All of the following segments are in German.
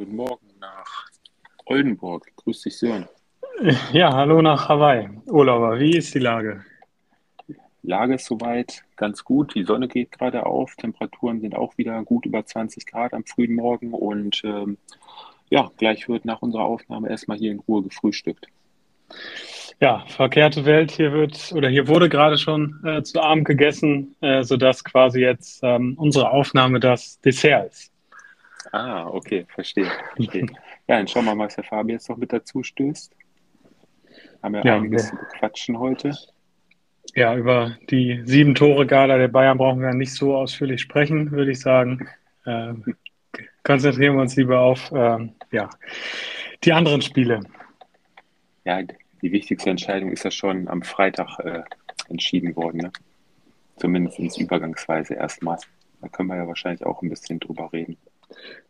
Guten Morgen nach Oldenburg. Grüß dich, Sören. Ja, hallo nach Hawaii. Urlauber, wie ist die Lage? Lage ist soweit ganz gut. Die Sonne geht gerade auf. Temperaturen sind auch wieder gut über 20 Grad am frühen Morgen. Und ähm, ja, gleich wird nach unserer Aufnahme erstmal hier in Ruhe gefrühstückt. Ja, verkehrte Welt. Hier wird oder hier wurde gerade schon äh, zu Abend gegessen, äh, sodass quasi jetzt ähm, unsere Aufnahme das Dessert ist. Ah, okay, verstehe. verstehe. ja, dann schauen wir mal, was der Fabi jetzt noch mit dazu stößt. Haben wir ja, einiges zu bequatschen heute. Ja, über die sieben Tore-Gala der Bayern brauchen wir nicht so ausführlich sprechen, würde ich sagen. Äh, konzentrieren wir uns lieber auf äh, ja, die anderen Spiele. Ja, die wichtigste Entscheidung ist ja schon am Freitag äh, entschieden worden. Ne? Zumindest Übergangsweise erstmal. Da können wir ja wahrscheinlich auch ein bisschen drüber reden.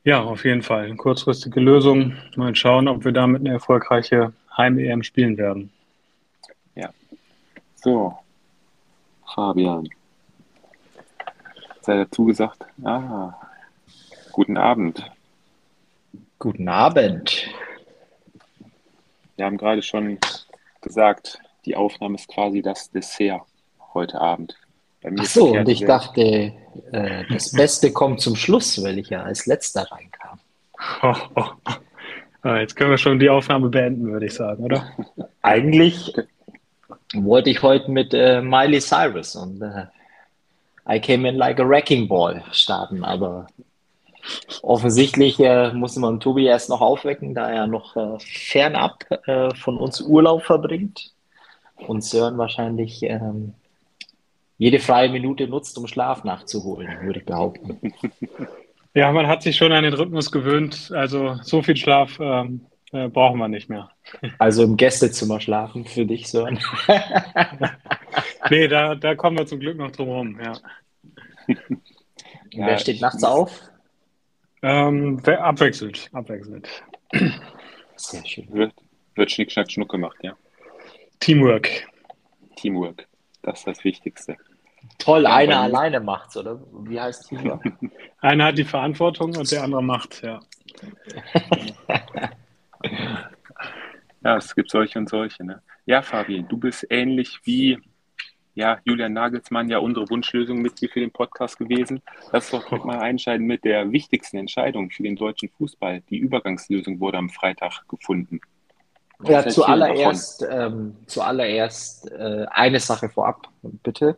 Ja, auf jeden Fall. Eine kurzfristige Lösung. Mal schauen, ob wir damit eine erfolgreiche Heim-EM spielen werden. Ja. So, Fabian. Sei dazu gesagt, ah, guten Abend. Guten Abend. Wir haben gerade schon gesagt, die Aufnahme ist quasi das Dessert heute Abend. Ach so, und ich dachte, äh, das Beste kommt zum Schluss, weil ich ja als letzter reinkam. Oh, oh. Jetzt können wir schon die Aufnahme beenden, würde ich sagen, oder? Eigentlich wollte ich heute mit äh, Miley Cyrus und äh, I came in like a wrecking ball starten, aber offensichtlich äh, muss man Tobi erst noch aufwecken, da er noch äh, fernab äh, von uns Urlaub verbringt und Sören wahrscheinlich ähm, jede freie Minute nutzt, um Schlaf nachzuholen, würde ich behaupten. Ja, man hat sich schon an den Rhythmus gewöhnt. Also so viel Schlaf ähm, äh, brauchen wir nicht mehr. Also im Gästezimmer schlafen für dich, Sören. nee, da, da kommen wir zum Glück noch drum herum, ja. ja Wer steht nachts auf? Ähm, abwechselnd, abwechselnd. Sehr schön. Wird, wird Schnick, Schnack, Schnuck gemacht, ja. Teamwork. Teamwork, das ist das Wichtigste. Toll, ja, einer alleine macht's, oder? Wie heißt Teamwork? einer hat die Verantwortung und der andere macht, ja. ja, es gibt solche und solche. Ne? Ja, Fabi, du bist ähnlich wie ja, Julian Nagelsmann ja unsere Wunschlösung mit hier für den Podcast gewesen. Lass doch mal einscheiden mit der wichtigsten Entscheidung für den deutschen Fußball. Die Übergangslösung wurde am Freitag gefunden. Ja, zuallererst, ähm, zuallererst äh, eine Sache vorab, bitte.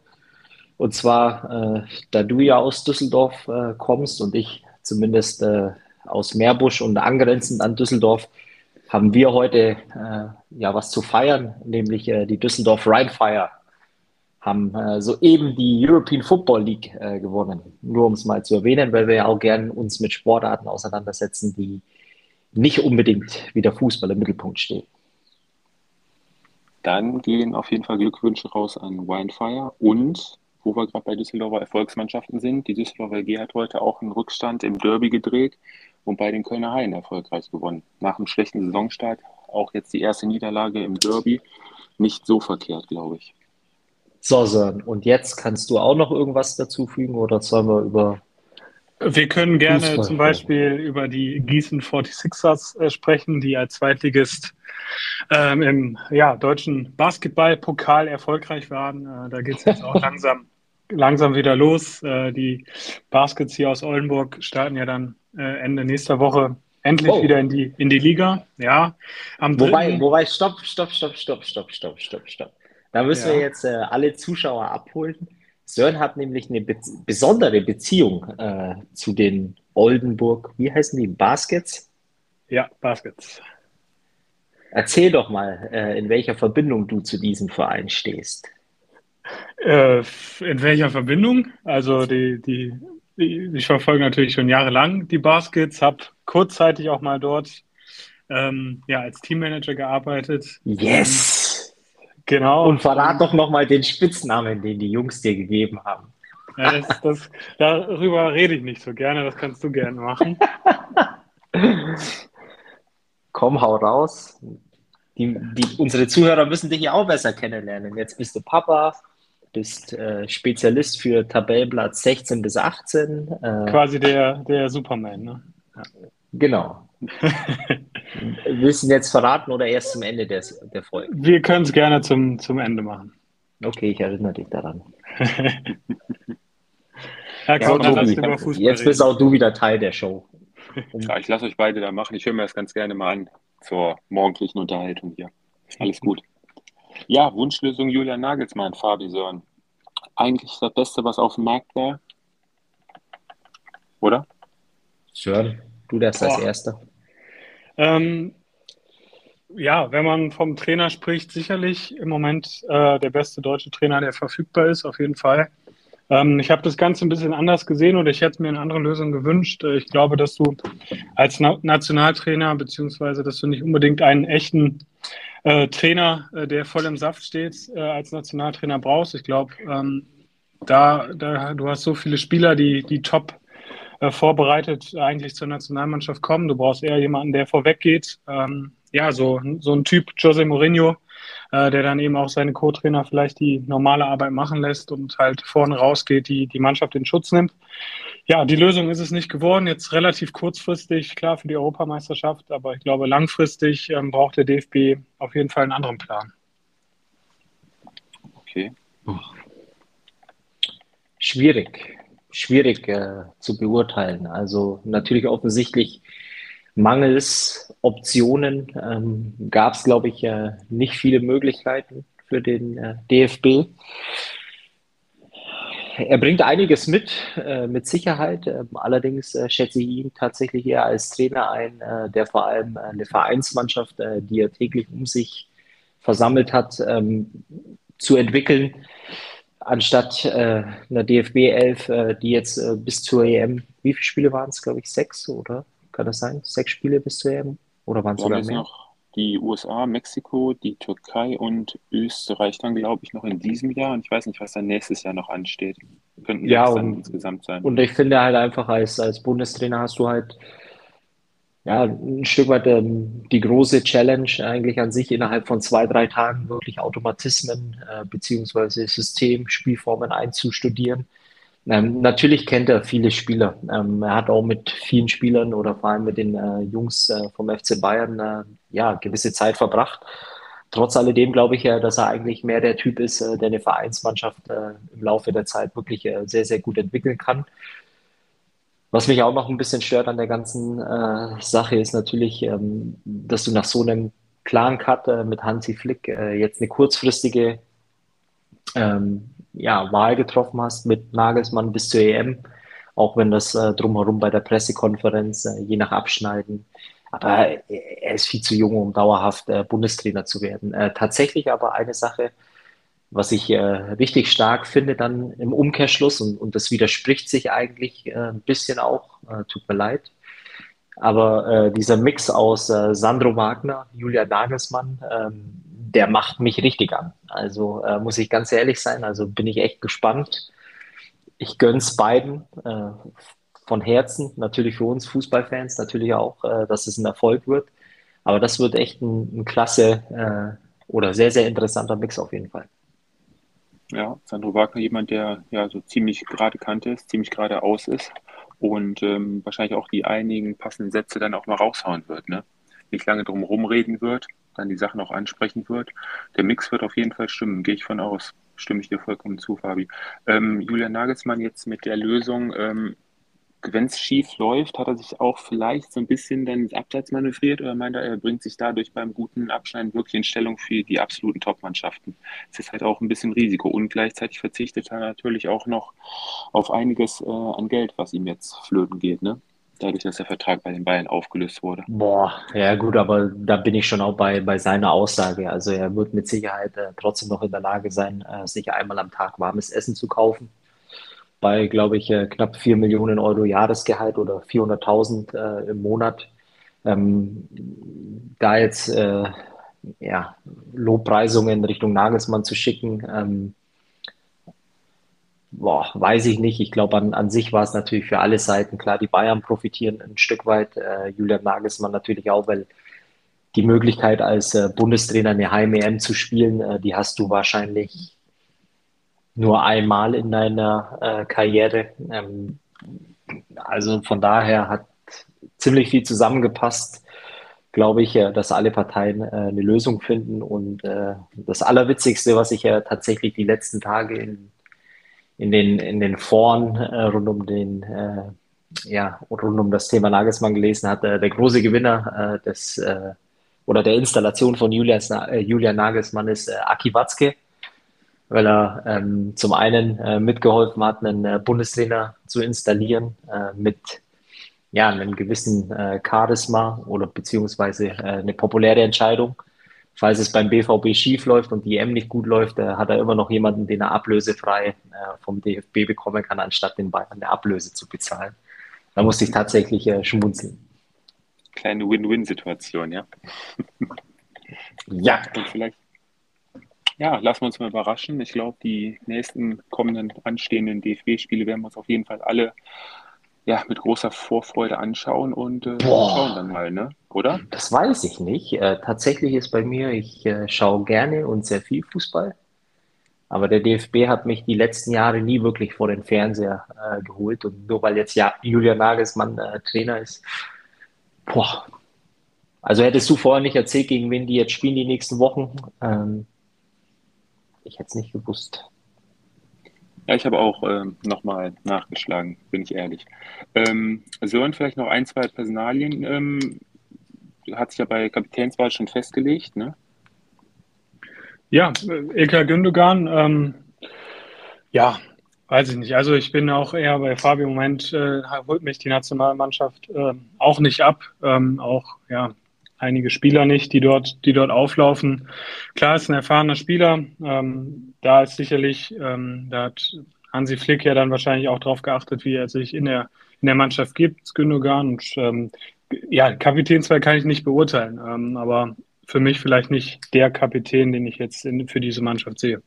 Und zwar, äh, da du ja aus Düsseldorf äh, kommst und ich zumindest äh, aus Meerbusch und angrenzend an Düsseldorf, haben wir heute äh, ja was zu feiern, nämlich äh, die Düsseldorf Rheinfire haben äh, soeben die European Football League äh, gewonnen. Nur um es mal zu erwähnen, weil wir ja auch gern uns mit Sportarten auseinandersetzen, die nicht unbedingt wie der Fußball im Mittelpunkt stehen. Dann gehen auf jeden Fall Glückwünsche raus an Wildfire und wo wir gerade bei Düsseldorfer Erfolgsmannschaften sind, die Düsseldorfer AG hat heute auch einen Rückstand im Derby gedreht und bei den Kölner Haien erfolgreich gewonnen. Nach einem schlechten Saisonstart auch jetzt die erste Niederlage im Derby. Nicht so verkehrt, glaube ich. So, Sören, und jetzt kannst du auch noch irgendwas dazufügen oder sollen wir über. Wir können gerne Fußball zum Beispiel über die Gießen 46ers äh, sprechen, die als Zweitligist ähm, im ja, deutschen Basketballpokal erfolgreich waren. Äh, da geht es jetzt auch langsam, langsam wieder los. Äh, die Baskets hier aus Oldenburg starten ja dann äh, Ende nächster Woche endlich oh. wieder in die, in die Liga. Ja, am wobei, wobei, stopp, stopp, stopp, stopp, stopp, stopp, stopp, stopp. Da müssen ja. wir jetzt äh, alle Zuschauer abholen. Sören hat nämlich eine be besondere Beziehung äh, zu den Oldenburg, wie heißen die, Baskets? Ja, Baskets. Erzähl doch mal, äh, in welcher Verbindung du zu diesem Verein stehst. Äh, in welcher Verbindung? Also die, die, die, ich verfolge natürlich schon jahrelang die Baskets, habe kurzzeitig auch mal dort ähm, ja, als Teammanager gearbeitet. Yes! Genau. Und verrat doch nochmal den Spitznamen, den die Jungs dir gegeben haben. Ja, das, das, darüber rede ich nicht so gerne, das kannst du gerne machen. Komm, hau raus. Die, die, unsere Zuhörer müssen dich ja auch besser kennenlernen. Jetzt bist du Papa, bist äh, Spezialist für Tabellenplatz 16 bis 18. Äh, Quasi der, der Superman, ne? Genau. Willst du jetzt verraten oder erst zum Ende des, der Folge? Wir können es gerne zum, zum Ende machen. Okay, ich erinnere dich daran. ja, komm, ja, Tobi, jetzt bist auch du wieder Teil der Show. Ja, ich lasse euch beide da machen. Ich höre mir das ganz gerne mal an zur morgendlichen Unterhaltung hier. Alles gut. Ja, Wunschlösung Julian Nagelsmann, Fabi Sören. Eigentlich das Beste, was auf dem Markt war. Oder? Sören, du das als Erster. Ähm, ja, wenn man vom Trainer spricht, sicherlich im Moment äh, der beste deutsche Trainer, der verfügbar ist, auf jeden Fall. Ähm, ich habe das Ganze ein bisschen anders gesehen oder ich hätte mir eine andere Lösung gewünscht. Äh, ich glaube, dass du als Na Nationaltrainer, beziehungsweise dass du nicht unbedingt einen echten äh, Trainer, äh, der voll im Saft steht, äh, als Nationaltrainer brauchst. Ich glaube, ähm, da, da, du hast so viele Spieler, die, die top äh, vorbereitet eigentlich zur Nationalmannschaft kommen. Du brauchst eher jemanden, der vorweg geht. Ähm, ja, so, so ein Typ Jose Mourinho, äh, der dann eben auch seine Co-Trainer vielleicht die normale Arbeit machen lässt und halt vorne rausgeht, die die Mannschaft in Schutz nimmt. Ja, die Lösung ist es nicht geworden. Jetzt relativ kurzfristig, klar für die Europameisterschaft, aber ich glaube, langfristig ähm, braucht der DFB auf jeden Fall einen anderen Plan. Okay. Schwierig schwierig äh, zu beurteilen. Also natürlich offensichtlich mangels Optionen ähm, gab es, glaube ich, äh, nicht viele Möglichkeiten für den äh, DFB. Er bringt einiges mit, äh, mit Sicherheit. Ähm, allerdings äh, schätze ich ihn tatsächlich eher als Trainer ein, äh, der vor allem eine Vereinsmannschaft, die er täglich um sich versammelt hat, ähm, zu entwickeln anstatt äh, einer DFB 11, äh, die jetzt äh, bis zur EM, wie viele Spiele waren es, glaube ich, sechs, oder? Kann das sein? Sechs Spiele bis zur EM? Oder waren es sogar mehr? Noch die USA, Mexiko, die Türkei und Österreich dann, glaube ich, noch in diesem Jahr. Und ich weiß nicht, was dann nächstes Jahr noch ansteht. Könnten ja, und, insgesamt sein. Und ich finde halt einfach, als, als Bundestrainer hast du halt ja, ein Stück weit ähm, die große Challenge eigentlich an sich innerhalb von zwei, drei Tagen wirklich Automatismen äh, beziehungsweise System, Spielformen einzustudieren. Ähm, natürlich kennt er viele Spieler. Ähm, er hat auch mit vielen Spielern oder vor allem mit den äh, Jungs äh, vom FC Bayern äh, ja gewisse Zeit verbracht. Trotz alledem glaube ich ja, dass er eigentlich mehr der Typ ist, äh, der eine Vereinsmannschaft äh, im Laufe der Zeit wirklich sehr, sehr gut entwickeln kann. Was mich auch noch ein bisschen stört an der ganzen äh, Sache ist natürlich, ähm, dass du nach so einem klaren Cut äh, mit Hansi Flick äh, jetzt eine kurzfristige ähm, ja, Wahl getroffen hast mit Nagelsmann bis zur EM, auch wenn das äh, drumherum bei der Pressekonferenz äh, je nach Abschneiden. Aber er ist viel zu jung, um dauerhaft äh, Bundestrainer zu werden. tatsächlich aber eine Sache, was ich äh, richtig stark finde dann im Umkehrschluss, und, und das widerspricht sich eigentlich äh, ein bisschen auch, äh, tut mir leid, aber äh, dieser Mix aus äh, Sandro Wagner, Julia Nagelsmann, ähm, der macht mich richtig an. Also äh, muss ich ganz ehrlich sein, also bin ich echt gespannt. Ich gönn's beiden von Herzen, natürlich für uns Fußballfans, natürlich auch, dass es ein Erfolg wird. Aber das wird echt ein, ein klasse oder sehr, sehr interessanter Mix auf jeden Fall. Ja, Sandro Wagner, jemand, der ja so ziemlich gerade Kante ist, ziemlich geradeaus ist und ähm, wahrscheinlich auch die einigen passenden Sätze dann auch mal raushauen wird. Ne? Nicht lange drum rumreden wird, dann die Sachen auch ansprechen wird. Der Mix wird auf jeden Fall stimmen, gehe ich von aus. Stimme ich dir vollkommen zu, Fabi. Ähm, Julian Nagelsmann jetzt mit der Lösung, ähm, wenn es schief läuft, hat er sich auch vielleicht so ein bisschen dann ins Abseits manövriert oder meint er, er bringt sich dadurch beim guten Abschneiden wirklich in Stellung für die absoluten Top-Mannschaften. Es ist halt auch ein bisschen Risiko und gleichzeitig verzichtet er natürlich auch noch auf einiges äh, an Geld, was ihm jetzt flöten geht, ne? Dadurch, dass der Vertrag bei den Bayern aufgelöst wurde. Boah, ja gut, aber da bin ich schon auch bei, bei seiner Aussage. Also er wird mit Sicherheit äh, trotzdem noch in der Lage sein, äh, sich einmal am Tag warmes Essen zu kaufen bei, glaube ich, äh, knapp 4 Millionen Euro Jahresgehalt oder 400.000 äh, im Monat. Ähm, da jetzt äh, ja, Lobpreisungen Richtung Nagelsmann zu schicken, ähm, boah, weiß ich nicht. Ich glaube, an, an sich war es natürlich für alle Seiten klar. Die Bayern profitieren ein Stück weit, äh, Julian Nagelsmann natürlich auch, weil die Möglichkeit als äh, Bundestrainer eine Heim-EM zu spielen, äh, die hast du wahrscheinlich nur einmal in deiner äh, Karriere. Ähm, also von daher hat ziemlich viel zusammengepasst. Glaube ich, äh, dass alle Parteien äh, eine Lösung finden. Und das Allerwitzigste, was ich ja tatsächlich die letzten Tage in, in den, in den Foren rund um den ja, rund um das Thema Nagelsmann gelesen hatte, der große Gewinner des oder der Installation von Julian, Julian Nagelsmann ist Aki Watzke weil er ähm, zum einen äh, mitgeholfen hat, einen äh, Bundestrainer zu installieren äh, mit ja, einem gewissen äh, Charisma oder beziehungsweise äh, eine populäre Entscheidung. Falls es beim BVB schief läuft und die EM nicht gut läuft, äh, hat er immer noch jemanden, den er ablösefrei vom DFB bekommen kann, anstatt den Bayern eine Ablöse zu bezahlen. Da musste ich tatsächlich schmunzeln. Kleine Win-Win-Situation, ja. ja. Und vielleicht ja, lassen wir uns mal überraschen. Ich glaube, die nächsten kommenden anstehenden DFB-Spiele werden wir uns auf jeden Fall alle ja, mit großer Vorfreude anschauen und äh, schauen dann mal, ne? Oder? Das weiß ich nicht. Äh, tatsächlich ist bei mir, ich äh, schaue gerne und sehr viel Fußball. Aber der DFB hat mich die letzten Jahre nie wirklich vor den Fernseher äh, geholt. Und nur weil jetzt ja Julian Nagelsmann äh, Trainer ist, boah. Also hättest du vorher nicht erzählt, gegen wen die jetzt spielen die nächsten Wochen. Ähm, ich hätte es nicht gewusst. Ja, ich habe auch ähm, nochmal nachgeschlagen, bin ich ehrlich. Ähm, Sören, vielleicht noch ein, zwei Personalien. Ähm, hat sich ja bei Kapitänswahl schon festgelegt, ne? Ja, Ilka Gündogan, ähm, ja, weiß ich nicht. Also ich bin auch eher bei Fabi im Moment, äh, holt mich die Nationalmannschaft äh, auch nicht ab. Ähm, auch, ja, einige Spieler nicht, die dort, die dort auflaufen. Klar ist ein erfahrener Spieler. Ähm, da ist sicherlich, ähm, da hat Hansi Flick ja dann wahrscheinlich auch darauf geachtet, wie er sich in der, in der Mannschaft gibt, Gündogan. Und ähm, ja, Kapitänswahl kann ich nicht beurteilen, ähm, aber für mich vielleicht nicht der Kapitän, den ich jetzt in, für diese Mannschaft sehe.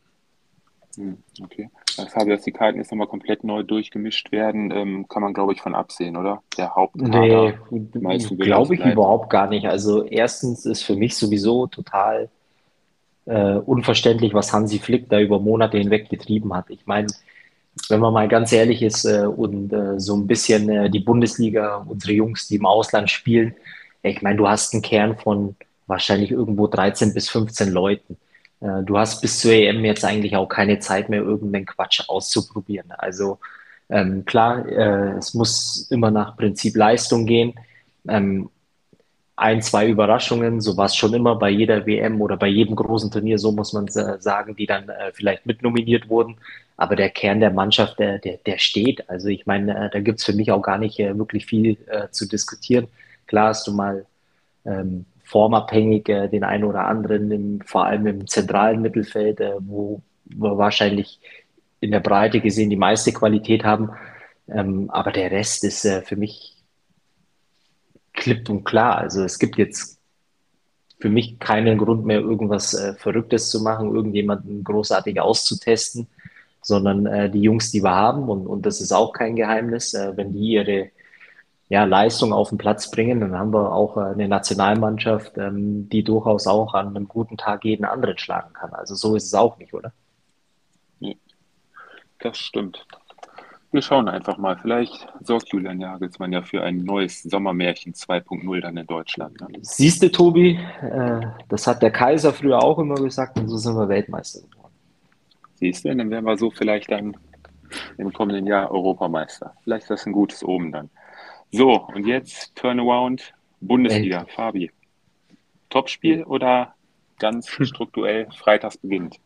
Hm, okay. Das habe, dass die Karten jetzt nochmal komplett neu durchgemischt werden, ähm, kann man, glaube ich, von absehen, oder? Der Hauptkader. Nee, glaube ich überhaupt gar nicht. Also erstens ist für mich sowieso total äh, unverständlich, was Hansi Flick da über Monate hinweg getrieben hat. Ich meine, wenn man mal ganz ehrlich ist äh, und äh, so ein bisschen äh, die Bundesliga, unsere Jungs, die im Ausland spielen, ich meine, du hast einen Kern von wahrscheinlich irgendwo 13 bis 15 Leuten. Äh, du hast bis zur EM jetzt eigentlich auch keine Zeit mehr, irgendeinen Quatsch auszuprobieren. Also ähm, klar, äh, es muss immer nach Prinzip Leistung gehen. Ähm, ein, zwei Überraschungen, so war es schon immer bei jeder WM oder bei jedem großen Turnier, so muss man sagen, die dann äh, vielleicht mitnominiert wurden. Aber der Kern der Mannschaft, der, der, der steht. Also ich meine, äh, da gibt's für mich auch gar nicht äh, wirklich viel zu diskutieren. Klar hast du mal ähm, formabhängig äh, den einen oder anderen, im, vor allem im zentralen Mittelfeld, äh, wo wir wahrscheinlich in der Breite gesehen die meiste Qualität haben. Ähm, aber der Rest ist äh, für mich klipp und klar. Also es gibt jetzt für mich keinen Grund mehr, irgendwas äh, Verrücktes zu machen, irgendjemanden großartig auszutesten, sondern äh, die Jungs, die wir haben, und, und das ist auch kein Geheimnis, äh, wenn die ihre ja, Leistung auf den Platz bringen, dann haben wir auch äh, eine Nationalmannschaft, ähm, die durchaus auch an einem guten Tag jeden anderen schlagen kann. Also so ist es auch nicht, oder? Das stimmt. Wir schauen einfach mal. Vielleicht sorgt Julian Jagelsmann ja für ein neues Sommermärchen 2.0 dann in Deutschland. Ne? Siehst du, Tobi, äh, das hat der Kaiser früher auch immer gesagt und so sind wir Weltmeister geworden. Siehst du, dann wären wir so vielleicht dann im kommenden Jahr Europameister. Vielleicht ist das ein gutes Omen dann. So, und jetzt Turnaround Bundesliga. Welt. Fabi, Topspiel oder ganz strukturell freitags beginnt?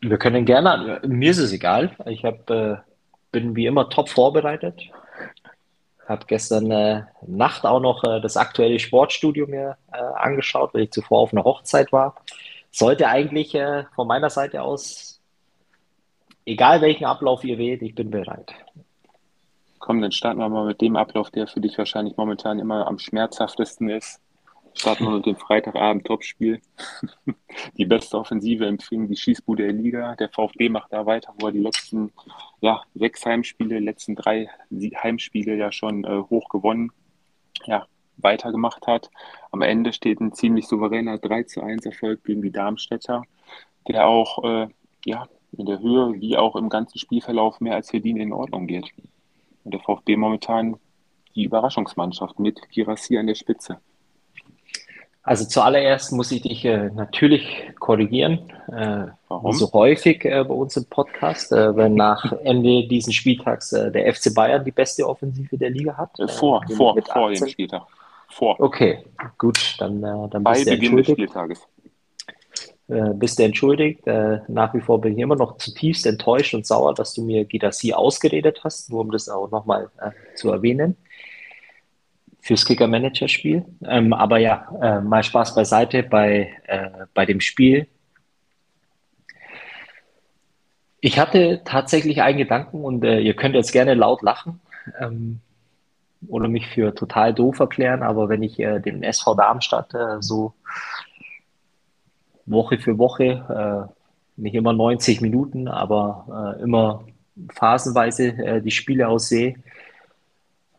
Wir können gerne, mir ist es egal. Ich hab, äh, bin wie immer top vorbereitet. Habe gestern äh, Nacht auch noch äh, das aktuelle Sportstudio mir äh, angeschaut, weil ich zuvor auf einer Hochzeit war. Sollte eigentlich äh, von meiner Seite aus, egal welchen Ablauf ihr wählt, ich bin bereit. Komm, dann starten wir mal mit dem Ablauf, der für dich wahrscheinlich momentan immer am schmerzhaftesten ist. Starten wir mit dem Freitagabend-Topspiel. die beste Offensive empfing die Schießbude der Liga. Der VfB macht da weiter, wo er die letzten ja, sechs Heimspiele, letzten drei Heimspiele ja schon äh, hoch gewonnen, ja, weitergemacht hat. Am Ende steht ein ziemlich souveräner 3 zu 1 Erfolg gegen die Darmstädter, der auch äh, ja, in der Höhe wie auch im ganzen Spielverlauf mehr als verdient in Ordnung geht. Und der VfB momentan die Überraschungsmannschaft mit Girassi an der Spitze. Also zuallererst muss ich dich äh, natürlich korrigieren. Äh, Warum? So häufig äh, bei uns im Podcast, äh, wenn nach Ende dieses Spieltags äh, der FC Bayern die beste Offensive der Liga hat. Äh, vor, vor, vor dem Spieltag. Vor. Okay, gut, dann, dann Bei bist du Beginn des Spieltages. Bist du entschuldigt. nach wie vor bin ich immer noch zutiefst enttäuscht und sauer, dass du mir Gidassi ausgeredet hast, nur um das auch nochmal zu erwähnen fürs Kicker-Manager-Spiel. Ähm, aber ja, äh, mal Spaß beiseite bei, äh, bei dem Spiel. Ich hatte tatsächlich einen Gedanken und äh, ihr könnt jetzt gerne laut lachen ähm, oder mich für total doof erklären, aber wenn ich äh, den SV Darmstadt äh, so Woche für Woche, äh, nicht immer 90 Minuten, aber immer phasenweise die Spiele aussehe,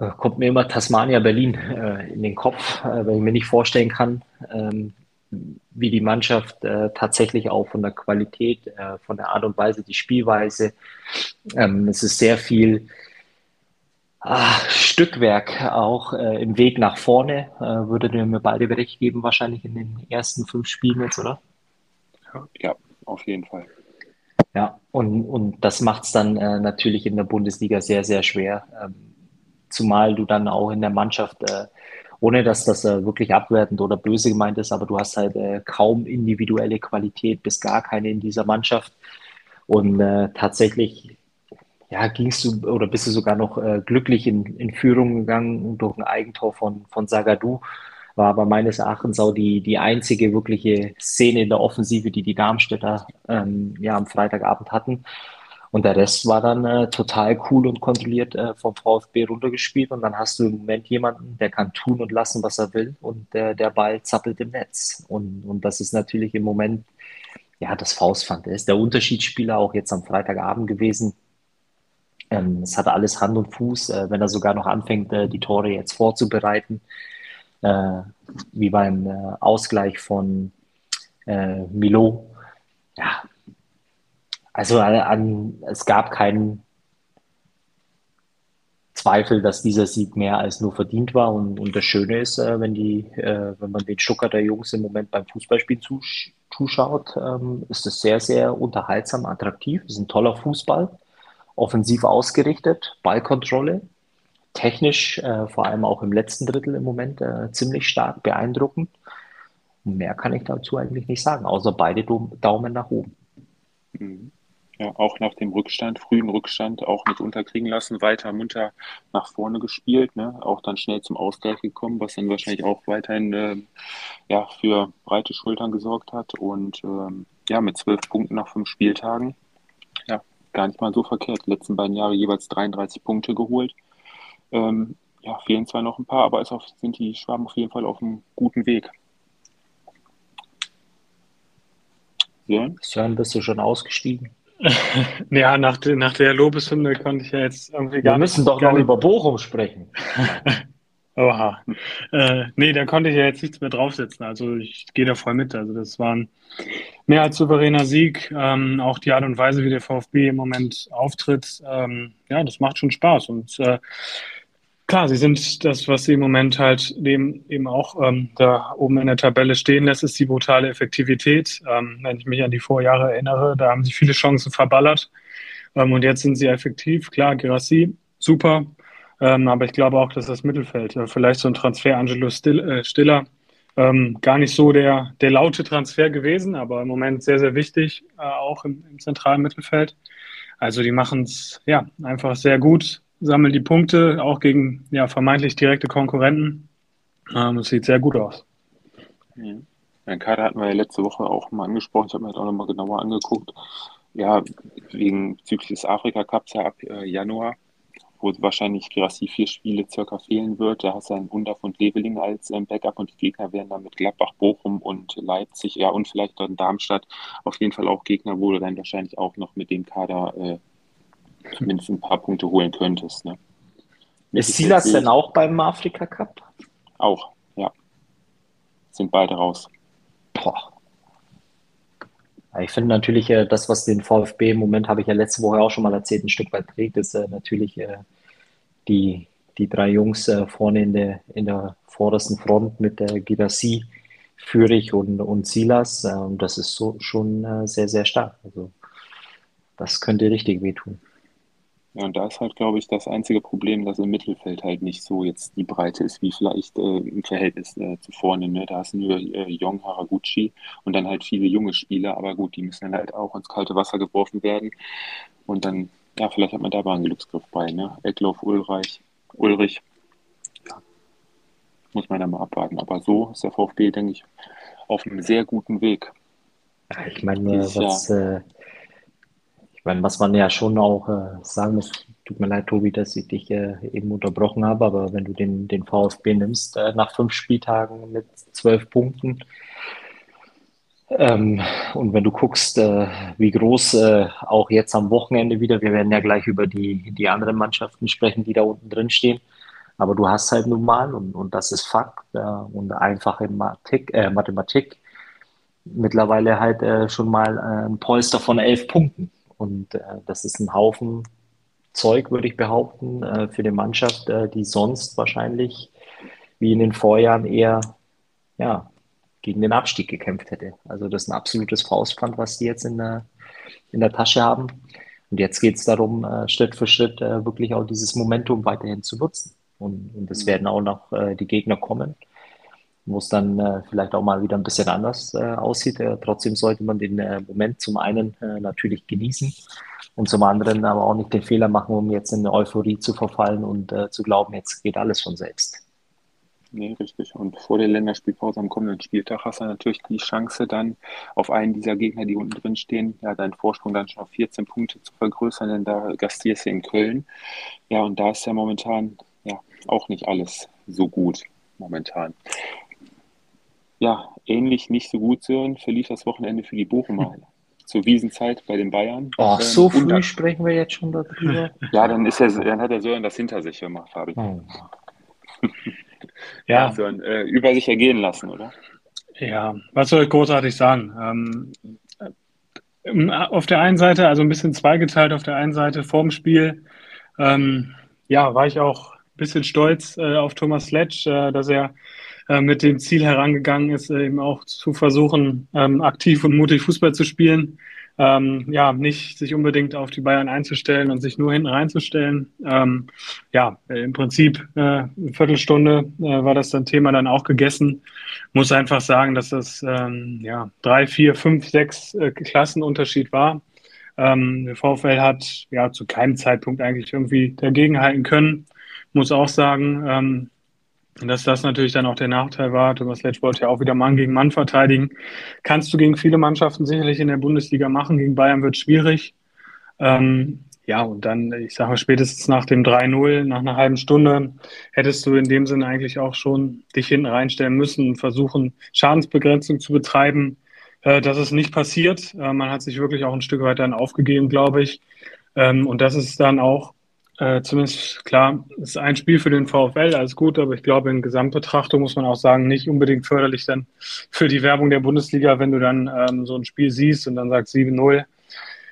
äh, kommt mir immer Tasmania Berlin äh, in den Kopf, äh, weil ich mir nicht vorstellen kann, ähm, wie die Mannschaft äh, tatsächlich auch von der Qualität, äh, von der Art und Weise, die Spielweise, ähm, es ist sehr viel ah, Stückwerk auch äh, im Weg nach vorne. würdet ihr mir beide Bericht geben, wahrscheinlich in den ersten fünf Spielen jetzt, oder? Ja, auf jeden Fall. Ja, und, und das macht es dann natürlich in der Bundesliga sehr, sehr schwer. Ähm, zumal du dann auch in der Mannschaft, äh, ohne dass das äh, wirklich abwertend oder böse gemeint ist, aber du hast halt äh, kaum individuelle Qualität, bis gar keine in dieser Mannschaft. Und äh, tatsächlich ja, gingst du oder bist du sogar noch äh, glücklich in, in Führung gegangen durch ein Eigentor von, von Sagadu. War aber meines Erachtens auch die, die einzige wirkliche Szene in der Offensive, die die Darmstädter ähm, ja, am Freitagabend hatten. Und der Rest war dann äh, total cool und kontrolliert äh, vom VfB runtergespielt. Und dann hast du im Moment jemanden, der kann tun und lassen, was er will. Und äh, der Ball zappelt im Netz. Und, und das ist natürlich im Moment, ja, das Faustpfand. Ist der Unterschiedsspieler auch jetzt am Freitagabend gewesen. Ähm, es hat alles Hand und Fuß, äh, wenn er sogar noch anfängt, äh, die Tore jetzt vorzubereiten. Äh, wie beim äh, Ausgleich von äh, Milo. Ja, also an, es gab keinen Zweifel, dass dieser Sieg mehr als nur verdient war. Und, und das Schöne ist, äh, wenn, die, äh, wenn man den Stucker der Jungs im Moment beim Fußballspiel zusch zuschaut, ähm, ist es sehr, sehr unterhaltsam, attraktiv. Es ist ein toller Fußball, offensiv ausgerichtet, Ballkontrolle, technisch, äh, vor allem auch im letzten Drittel im Moment, äh, ziemlich stark, beeindruckend. mehr kann ich dazu eigentlich nicht sagen, außer beide Daumen nach oben. Mhm ja, auch nach dem Rückstand, frühen Rückstand, auch nicht unterkriegen lassen, weiter munter nach vorne gespielt, ne? auch dann schnell zum Ausgleich gekommen, was dann wahrscheinlich auch weiterhin äh, ja, für breite Schultern gesorgt hat. Und ähm, ja, mit zwölf Punkten nach fünf Spieltagen, ja, gar nicht mal so verkehrt. Die letzten beiden Jahre jeweils 33 Punkte geholt. Ähm, ja, fehlen zwar noch ein paar, aber auf, sind die Schwaben auf jeden Fall auf einem guten Weg. Sören? Sören, bist du schon ausgestiegen? ja, nach, de, nach der Lobeshymne konnte ich ja jetzt irgendwie gar Wir müssen doch noch über Bochum sprechen. Oha. Äh, nee, da konnte ich ja jetzt nichts mehr draufsetzen. Also ich gehe da voll mit. Also das war ein mehr als souveräner Sieg. Ähm, auch die Art und Weise, wie der VfB im Moment auftritt, ähm, ja, das macht schon Spaß. Und äh, Klar, sie sind das, was sie im Moment halt dem eben auch ähm, da oben in der Tabelle stehen lässt, ist die brutale Effektivität. Ähm, wenn ich mich an die Vorjahre erinnere, da haben sie viele Chancen verballert. Ähm, und jetzt sind sie effektiv. Klar, Gerassi, super. Ähm, aber ich glaube auch, dass das Mittelfeld, äh, vielleicht so ein Transfer Angelo Still, äh, Stiller, ähm, gar nicht so der, der laute Transfer gewesen, aber im Moment sehr, sehr wichtig, äh, auch im, im zentralen Mittelfeld. Also die machen es ja einfach sehr gut sammeln die Punkte, auch gegen ja, vermeintlich direkte Konkurrenten. Ähm, das sieht sehr gut aus. Ja. Den Kader hatten wir ja letzte Woche auch mal angesprochen. Ich habe mir das auch nochmal genauer angeguckt. Ja, wegen bezüglich des Afrika-Cups ja ab äh, Januar, wo wahrscheinlich Girassi vier Spiele circa fehlen wird. Da hast du einen Hundaf und Leveling als ähm, Backup und die Gegner werden dann mit Gladbach, Bochum und Leipzig, ja, und vielleicht dann Darmstadt auf jeden Fall auch Gegner, wo du dann wahrscheinlich auch noch mit dem Kader äh, zumindest ein paar Punkte holen könntest. Ne? Ist Silas denn auch beim Afrika Cup? Auch, ja. Sind beide raus. Boah. Ich finde natürlich, äh, das, was den VfB im Moment, habe ich ja letzte Woche auch schon mal erzählt, ein Stück weit trägt, ist äh, natürlich äh, die die drei Jungs vorne in der, in der vordersten Front mit der Girassi, Fürich und, und Silas. Äh, das ist so schon sehr, sehr stark. Also das könnte richtig wehtun. Ja, und da ist halt, glaube ich, das einzige Problem, dass im Mittelfeld halt nicht so jetzt die Breite ist, wie vielleicht äh, im Verhältnis äh, zu vorne. Ne? Da hast du nur äh, Jong Haraguchi und dann halt viele junge Spieler, aber gut, die müssen dann halt auch ins kalte Wasser geworfen werden. Und dann, ja, vielleicht hat man da mal einen Glücksgriff bei, ne? Eckloff, Ulreich, Ulrich. Ja, muss man da mal abwarten. Aber so ist der VfB, denke ich, auf einem sehr guten Weg. Ja, ich meine, was, äh, ich meine, was man ja schon auch äh, sagen muss, tut mir leid, Tobi, dass ich dich äh, eben unterbrochen habe, aber wenn du den, den VfB nimmst, äh, nach fünf Spieltagen mit zwölf Punkten, ähm, und wenn du guckst, äh, wie groß äh, auch jetzt am Wochenende wieder, wir werden ja gleich über die, die anderen Mannschaften sprechen, die da unten drin stehen, aber du hast halt nun mal, und, und das ist Fakt, äh, und einfache Mathematik, Mathematik mittlerweile halt schon mal ein Polster von elf Punkten. Und äh, das ist ein Haufen Zeug, würde ich behaupten, äh, für die Mannschaft, äh, die sonst wahrscheinlich wie in den Vorjahren eher ja, gegen den Abstieg gekämpft hätte. Also das ist ein absolutes Faustpfand, was die jetzt in der, in der Tasche haben. Und jetzt geht es darum, äh, Schritt für Schritt äh, wirklich auch dieses Momentum weiterhin zu nutzen. Und, und es mhm. werden auch noch äh, die Gegner kommen wo es dann äh, vielleicht auch mal wieder ein bisschen anders äh, aussieht. Äh, trotzdem sollte man den äh, Moment zum einen äh, natürlich genießen und zum anderen aber auch nicht den Fehler machen, um jetzt in eine Euphorie zu verfallen und äh, zu glauben, jetzt geht alles von selbst. Nee, richtig. Und vor der Länderspielpause am kommenden Spieltag hast du natürlich die Chance, dann auf einen dieser Gegner, die unten drin stehen, ja, deinen Vorsprung dann schon auf 14 Punkte zu vergrößern, denn da gastierst du in Köln. Ja, und da ist ja momentan ja auch nicht alles so gut momentan ja, ähnlich nicht so gut Sören, verlief das Wochenende für die Bochumer. Zur Wiesenzeit bei den Bayern. Ach, ähm, so früh dann, sprechen wir jetzt schon darüber. Ja, dann, ist er, dann hat der Sören das hinter sich gemacht, Fabi. Oh. ja. ja Sören, äh, über sich ergehen lassen, oder? Ja, was soll ich großartig sagen? Ähm, auf der einen Seite, also ein bisschen zweigeteilt, auf der einen Seite vorm Spiel, ähm, ja, war ich auch ein bisschen stolz äh, auf Thomas Letsch, äh, dass er äh, mit dem Ziel herangegangen ist, äh, eben auch zu versuchen, ähm, aktiv und mutig Fußball zu spielen. Ähm, ja, nicht sich unbedingt auf die Bayern einzustellen und sich nur hinten reinzustellen. Ähm, ja, im Prinzip äh, eine Viertelstunde äh, war das dann Thema dann auch gegessen. Muss einfach sagen, dass das ähm, ja drei, vier, fünf, sechs äh, Klassenunterschied war. Ähm, der VfL hat ja zu keinem Zeitpunkt eigentlich irgendwie dagegenhalten können. Muss auch sagen, ähm, dass das natürlich dann auch der Nachteil war. Thomas Letsch wollte ja auch wieder Mann gegen Mann verteidigen. Kannst du gegen viele Mannschaften sicherlich in der Bundesliga machen. Gegen Bayern wird schwierig. Ähm, ja, und dann, ich sage spätestens nach dem 3-0, nach einer halben Stunde, hättest du in dem Sinne eigentlich auch schon dich hinten reinstellen müssen und versuchen, Schadensbegrenzung zu betreiben. Äh, das ist nicht passiert. Äh, man hat sich wirklich auch ein Stück weit dann aufgegeben, glaube ich. Ähm, und das ist dann auch äh, zumindest klar, ist ein Spiel für den VfL, alles gut, aber ich glaube, in Gesamtbetrachtung muss man auch sagen, nicht unbedingt förderlich dann für die Werbung der Bundesliga, wenn du dann ähm, so ein Spiel siehst und dann sagst 7-0.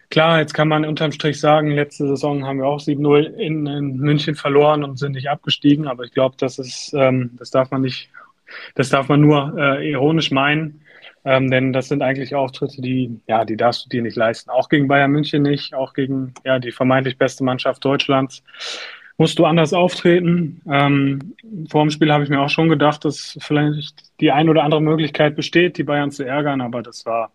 Klar, jetzt kann man unterm Strich sagen, letzte Saison haben wir auch 7-0 in, in, München verloren und sind nicht abgestiegen, aber ich glaube, das ist, ähm, das darf man nicht, das darf man nur äh, ironisch meinen. Ähm, denn das sind eigentlich Auftritte, die, ja, die darfst du dir nicht leisten. Auch gegen Bayern München nicht, auch gegen ja, die vermeintlich beste Mannschaft Deutschlands musst du anders auftreten. Ähm, vor dem Spiel habe ich mir auch schon gedacht, dass vielleicht die ein oder andere Möglichkeit besteht, die Bayern zu ärgern, aber das war,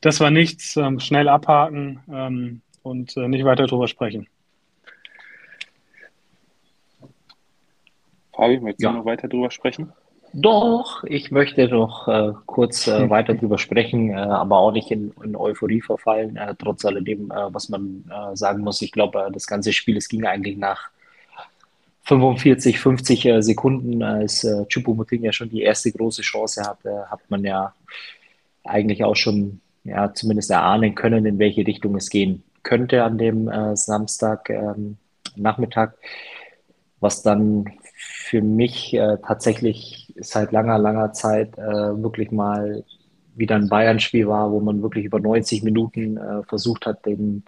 das war nichts. Ähm, schnell abhaken ähm, und äh, nicht weiter drüber sprechen. Fabi, möchtest du ja. noch weiter drüber sprechen? Doch, ich möchte noch äh, kurz äh, weiter drüber sprechen, äh, aber auch nicht in, in Euphorie verfallen, äh, trotz alledem, äh, was man äh, sagen muss. Ich glaube, das ganze Spiel, es ging eigentlich nach 45, 50 Sekunden, als äh, Chupomoting ja schon die erste große Chance hatte, hat man ja eigentlich auch schon ja, zumindest erahnen können, in welche Richtung es gehen könnte an dem Samstag ähm, Nachmittag, was dann für mich äh, seit langer, langer Zeit äh, wirklich mal wieder ein Bayern-Spiel war, wo man wirklich über 90 Minuten äh, versucht hat, den,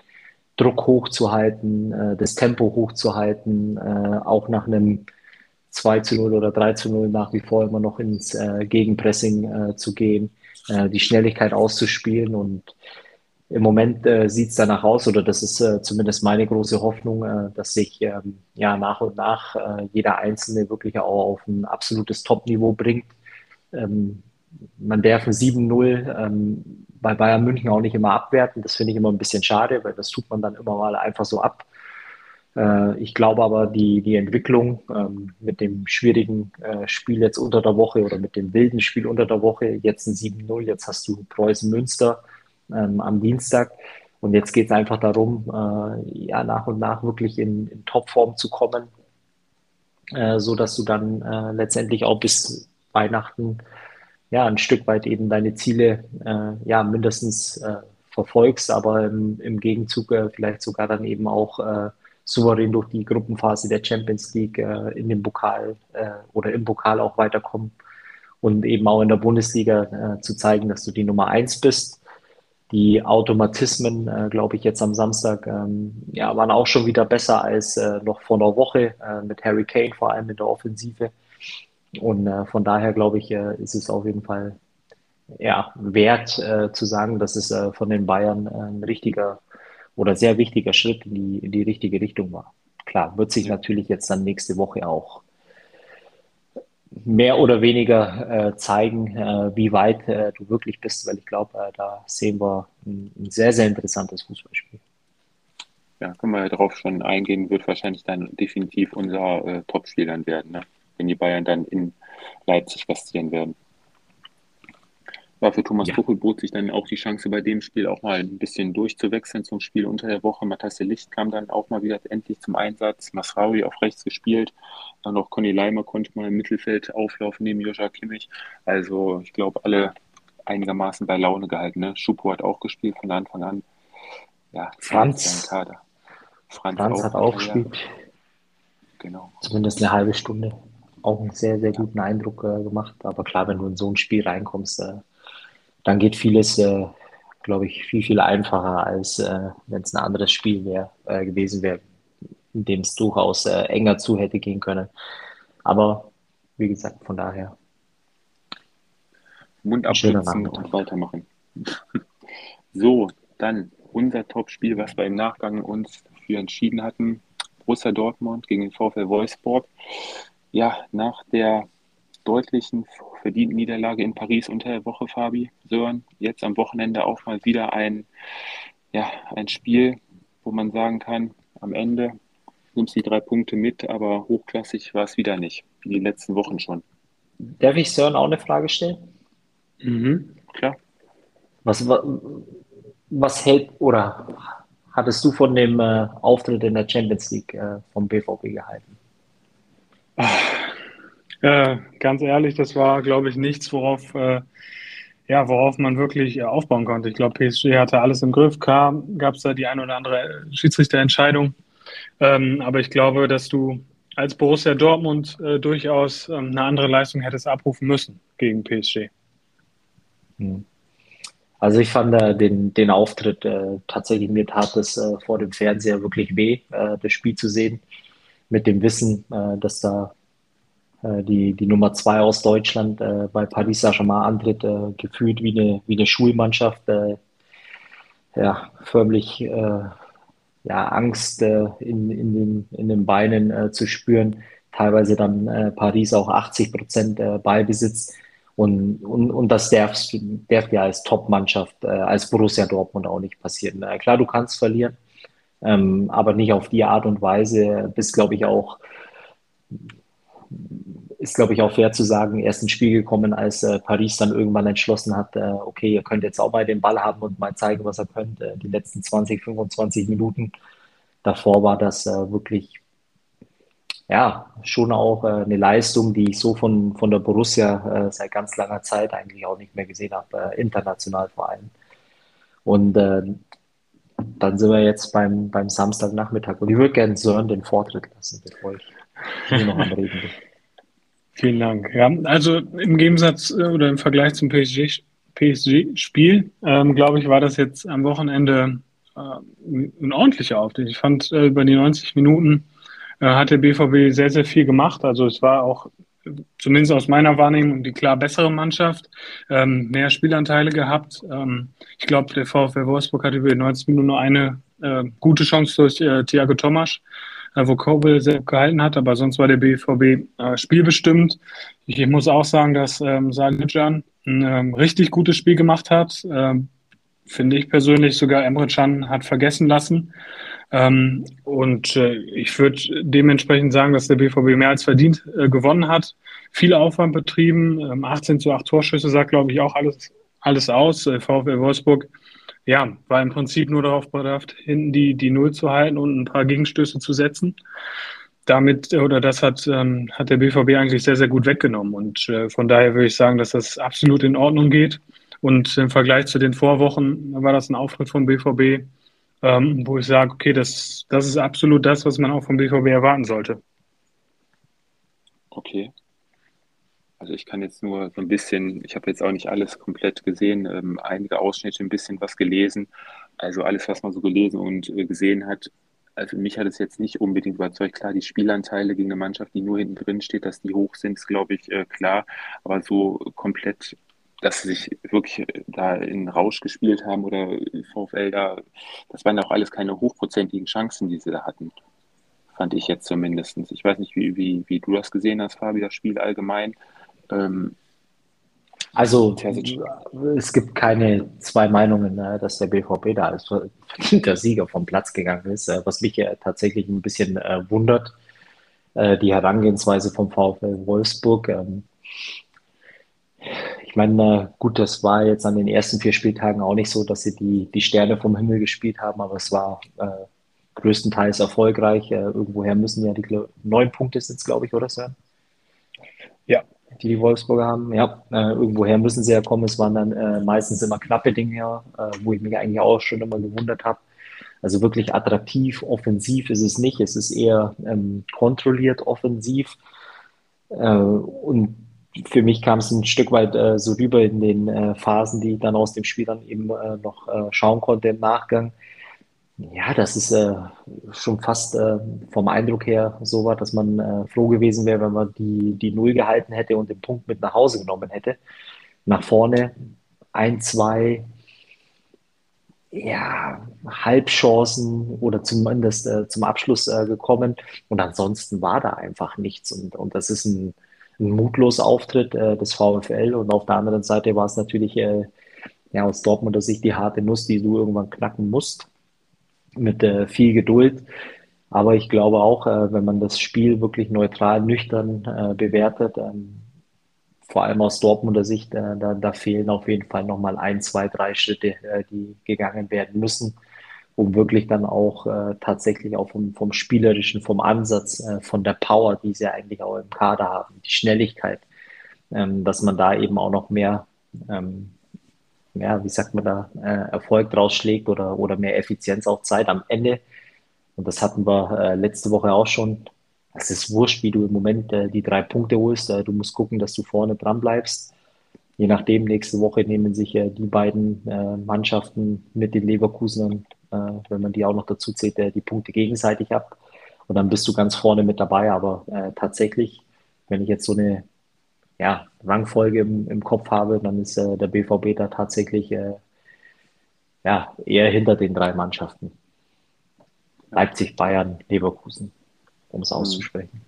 Druck hochzuhalten, äh, das Tempo hochzuhalten, äh, auch nach einem 2 zu 0 oder 3 zu 0 nach wie vor immer noch ins äh, Gegenpressing äh, zu gehen, die Schnelligkeit auszuspielen. Und im Moment äh, sieht es danach aus, oder das ist äh, zumindest meine große Hoffnung, äh, dass sich ähm, ja nach und nach äh, jeder Einzelne wirklich auch auf ein absolutes Top-Niveau bringt. Ähm, man darf ein 7-0 ähm, bei Bayern München auch nicht immer abwerten. Das finde ich immer ein bisschen schade, weil das tut man dann immer mal einfach so ab. Äh, ich glaube aber, die, die Entwicklung ähm, mit dem schwierigen äh, Spiel jetzt unter der Woche oder mit dem wilden Spiel unter der Woche, jetzt ein 7-0, jetzt hast du Preußen Münster ähm, am Dienstag. Und jetzt geht es einfach darum, äh, ja, nach und nach wirklich in, in Topform zu kommen, äh, so du dann äh, letztendlich auch bis Weihnachten ja ein Stück weit eben deine Ziele äh, ja mindestens äh, verfolgst, aber im, im Gegenzug äh, vielleicht sogar dann eben auch souverän durch die Gruppenphase der Champions League in den Pokal oder im Pokal auch weiterkommen und eben auch in der Bundesliga zu zeigen, dass du die Nummer eins bist die Automatismen, äh, glaube ich, jetzt am Samstag, ähm, ja, waren auch schon wieder besser als äh, noch vor einer Woche äh, mit Harry Kane, vor allem in der Offensive. Und äh, von daher, glaube ich, äh, ist es auf jeden Fall ja, wert äh, zu sagen, dass es von den Bayern ein richtiger oder sehr wichtiger Schritt in die, in die richtige Richtung war. Klar, wird sich natürlich jetzt dann nächste Woche auch mehr oder weniger äh, zeigen, äh, wie weit äh, du wirklich bist, weil ich glaube, äh, da sehen wir ein, ein, sehr, sehr interessantes Fußballspiel. Ja, können wir ja darauf schon eingehen, wird wahrscheinlich dann definitiv unser äh, Topspiel dann werden, ne? wenn die Bayern dann in Leipzig gastieren werden war für Thomas ja. Tuchel bot sich dann auch die Chance bei dem Spiel auch mal ein bisschen durchzuwechseln zum Spiel unter der Woche. Matasse Licht kam dann auch mal wieder endlich zum Einsatz. Masraui auf rechts gespielt. Dann noch Conny Leimer konnte mal im Mittelfeld auflaufen neben Joscha Kimmich. Also ich glaube, alle einigermaßen bei Laune gehalten. Ne? Schupo hat auch gespielt von Anfang an. Ja, Franz. Kader. Franz, Franz auch hat auch gespielt. Genau. Zumindest eine halbe Stunde. Auch einen sehr, sehr guten Eindruck äh, gemacht. Aber klar, wenn du in so ein Spiel reinkommst, äh, dann geht vieles, äh, glaube ich, viel, viel einfacher, als äh, wenn es ein anderes Spiel wär, äh, gewesen wäre, in dem es durchaus äh, enger zu hätte gehen können. Aber wie gesagt, von daher. Mund abschützen und weitermachen. so, dann unser Top-Spiel, was wir im Nachgang uns für entschieden hatten. Borussia Dortmund gegen den VfL Wolfsburg. Ja, nach der deutlichen verdienten Niederlage in Paris unter der Woche, Fabi Sören. Jetzt am Wochenende auch mal wieder ein, ja, ein Spiel, wo man sagen kann, am Ende nimmst du die drei Punkte mit, aber hochklassig war es wieder nicht, wie die letzten Wochen schon. Darf ich Sören auch eine Frage stellen? Mhm, klar. Was, was hält oder hattest du von dem äh, Auftritt in der Champions League äh, vom BVB gehalten? Ach äh, ganz ehrlich, das war, glaube ich, nichts, worauf, äh, ja, worauf man wirklich äh, aufbauen konnte. Ich glaube, PSG hatte alles im Griff, gab es da die eine oder andere Schiedsrichterentscheidung. Ähm, aber ich glaube, dass du als Borussia Dortmund äh, durchaus ähm, eine andere Leistung hättest abrufen müssen gegen PSG. Hm. Also ich fand äh, den, den Auftritt äh, tatsächlich, mir tat es äh, vor dem Fernseher wirklich weh, äh, das Spiel zu sehen, mit dem Wissen, äh, dass da äh, die, die Nummer zwei aus Deutschland äh, bei Paris Saint-Germain antritt, äh, gefühlt wie eine, wie eine Schulmannschaft, äh, ja, förmlich äh, ja, Angst äh, in, in, den, in den Beinen zu spüren, teilweise dann Paris auch 80 Prozent Ballbesitz. Und, und, und das darf, darf ja als Top-Mannschaft, als Borussia Dortmund auch nicht passieren. klar, du kannst verlieren, ähm, aber nicht auf die Art und Weise, bist, glaube ich, auch ist, glaube ich, auch fair zu sagen, erst ins Spiel gekommen, als äh, Paris dann irgendwann entschlossen hat, äh, okay, ihr könnt jetzt auch mal den Ball haben und mal zeigen, was ihr könnt. Äh, die letzten 20, 25 Minuten davor war das äh, wirklich, ja, schon auch äh, eine Leistung, die ich so von, von der Borussia äh, seit ganz langer Zeit eigentlich auch nicht mehr gesehen habe, international vor allem. Und dann sind wir jetzt beim, beim Samstagnachmittag und ich würde gerne Sören den Vortritt lassen, bevor ich nur noch am Reden bin. Vielen Dank. Ja, also im Gegensatz äh, oder im Vergleich zum PSG-Spiel, ähm, glaube ich, war das jetzt am Wochenende äh, ein ordentlicher Auftritt. Ich fand, äh, über die 90 Minuten äh, hat der BVB sehr, sehr viel gemacht. Also es war auch zumindest aus meiner Wahrnehmung die klar bessere Mannschaft, ähm, mehr Spielanteile gehabt. Ähm, ich glaube, der VfL Wolfsburg hatte über die 90 Minuten nur eine äh, gute Chance durch äh, Thiago Tomasch, wo Kobel sehr gehalten hat, aber sonst war der BVB äh, spielbestimmt. Ich, muss auch sagen, dass ähm, Salihcan ein ähm, richtig gutes Spiel gemacht hat. Ähm, finde ich persönlich sogar Emre Can hat vergessen lassen. Ähm, und äh, ich würde dementsprechend sagen, dass der BVB mehr als verdient äh, gewonnen hat. Viel Aufwand betrieben, ähm, 18 zu 8 Torschüsse sagt, glaube ich, auch alles, alles aus. Äh, VfL Wolfsburg, ja, war im Prinzip nur darauf bedarf, hinten die, die Null zu halten und ein paar Gegenstöße zu setzen. Damit, oder das hat, ähm, hat der BVB eigentlich sehr, sehr gut weggenommen. Und äh, von daher würde ich sagen, dass das absolut in Ordnung geht. Und im Vergleich zu den Vorwochen war das ein Auftritt vom BVB, ähm, wo ich sage, okay, das, das ist absolut das, was man auch vom BVB erwarten sollte. Okay. Also ich kann jetzt nur so ein bisschen, ich habe jetzt auch nicht alles komplett gesehen, ähm, einige Ausschnitte, ein bisschen was gelesen. Also alles, was man so gelesen und äh, gesehen hat, also mich hat es jetzt nicht unbedingt überzeugt. Klar, die Spielanteile gegen eine Mannschaft, die nur hinten drin steht, dass die hoch sind, ist, glaube ich, äh, klar. Aber so komplett dass sie sich wirklich da in Rausch gespielt haben oder VfL da, das waren auch alles keine hochprozentigen Chancen, die sie da hatten. Fand ich jetzt zumindest. Ich weiß nicht, wie, wie, wie du das gesehen hast, Fabi, das Spiel allgemein. Ähm, also es gibt keine zwei Meinungen, ne, dass der BVB da als der Sieger vom Platz gegangen ist. Äh, was mich tatsächlich ein bisschen äh, wundert, äh, die Herangehensweise vom VfL Wolfsburg. Ähm, ich meine, gut, das war jetzt an den ersten vier Spieltagen auch nicht so, dass sie die, die Sterne vom Himmel gespielt haben, aber es war äh, größtenteils erfolgreich. Äh, irgendwoher müssen ja die neun Punkte sind es, glaube ich, oder Sir? Ja. Die die Wolfsburger haben. Ja, äh, irgendwoher müssen sie ja kommen. Es waren dann äh, meistens immer knappe Dinge, äh, wo ich mich eigentlich auch schon immer gewundert habe. Also wirklich attraktiv, offensiv ist es nicht. Es ist eher ähm, kontrolliert offensiv. Äh, und für mich kam es ein Stück weit äh, so rüber in den äh, Phasen, die ich dann aus dem Spiel dann eben noch schauen konnte im Nachgang. Ja, das ist äh, schon fast äh, vom Eindruck her so war, dass man froh gewesen wäre, wenn man die, die Null gehalten hätte und den Punkt mit nach Hause genommen hätte. Nach vorne ein, zwei, ja, Halbchancen oder zumindest zum Abschluss gekommen. Und ansonsten war da einfach nichts. Und, und das ist ein, ein mutloser Auftritt äh, des VfL und auf der anderen Seite war es natürlich äh, ja, aus Dortmunder Sicht die harte Nuss, die du irgendwann knacken musst, mit äh, viel Geduld. Aber ich glaube auch, äh, wenn man das Spiel wirklich neutral, nüchtern äh, bewertet, ähm, vor allem aus Dortmunder Sicht, äh, da, da, fehlen auf jeden Fall nochmal ein, zwei, drei Schritte, die gegangen werden müssen um wirklich dann auch äh, tatsächlich auch vom, vom spielerischen, vom Ansatz, äh, von der Power, die sie eigentlich auch im Kader haben, die Schnelligkeit, ähm, dass man da eben auch noch mehr, ähm, ja, wie sagt man da, äh, Erfolg draus schlägt oder, oder mehr Effizienz auch Zeit am Ende. Und das hatten wir äh, letzte Woche auch schon. Es ist wurscht, wie du im Moment äh, die drei Punkte holst. Äh, du musst gucken, dass du vorne dran bleibst je nachdem, nächste Woche nehmen sich äh, die beiden äh, Mannschaften mit den Leverkusenern wenn man die auch noch dazu zählt, die Punkte gegenseitig ab. Und dann bist du ganz vorne mit dabei. Aber tatsächlich, wenn ich jetzt so eine ja, Rangfolge im, im Kopf habe, dann ist äh, der BVB da tatsächlich äh, ja, eher hinter den drei Mannschaften. Leipzig, Bayern, Leverkusen, um es mhm. auszusprechen.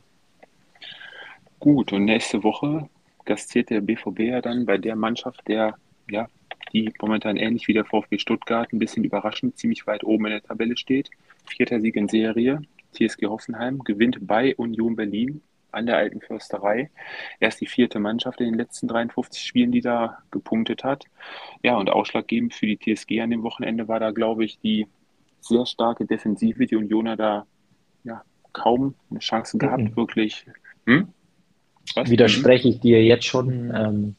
Gut, und nächste Woche gastiert der BVB ja dann bei der Mannschaft, der ja die momentan ähnlich wie der VfB Stuttgart ein bisschen überraschend ziemlich weit oben in der Tabelle steht. Vierter Sieg in Serie. TSG Hoffenheim gewinnt bei Union Berlin an der alten Försterei. Erst die vierte Mannschaft in den letzten 53 Spielen, die da gepunktet hat. Ja, und ausschlaggebend für die TSG an dem Wochenende war da, glaube ich, die sehr starke Defensive. Die Unioner da ja, kaum eine Chance gehabt, mhm. wirklich. Hm? Widerspreche ich dir jetzt schon. Ähm,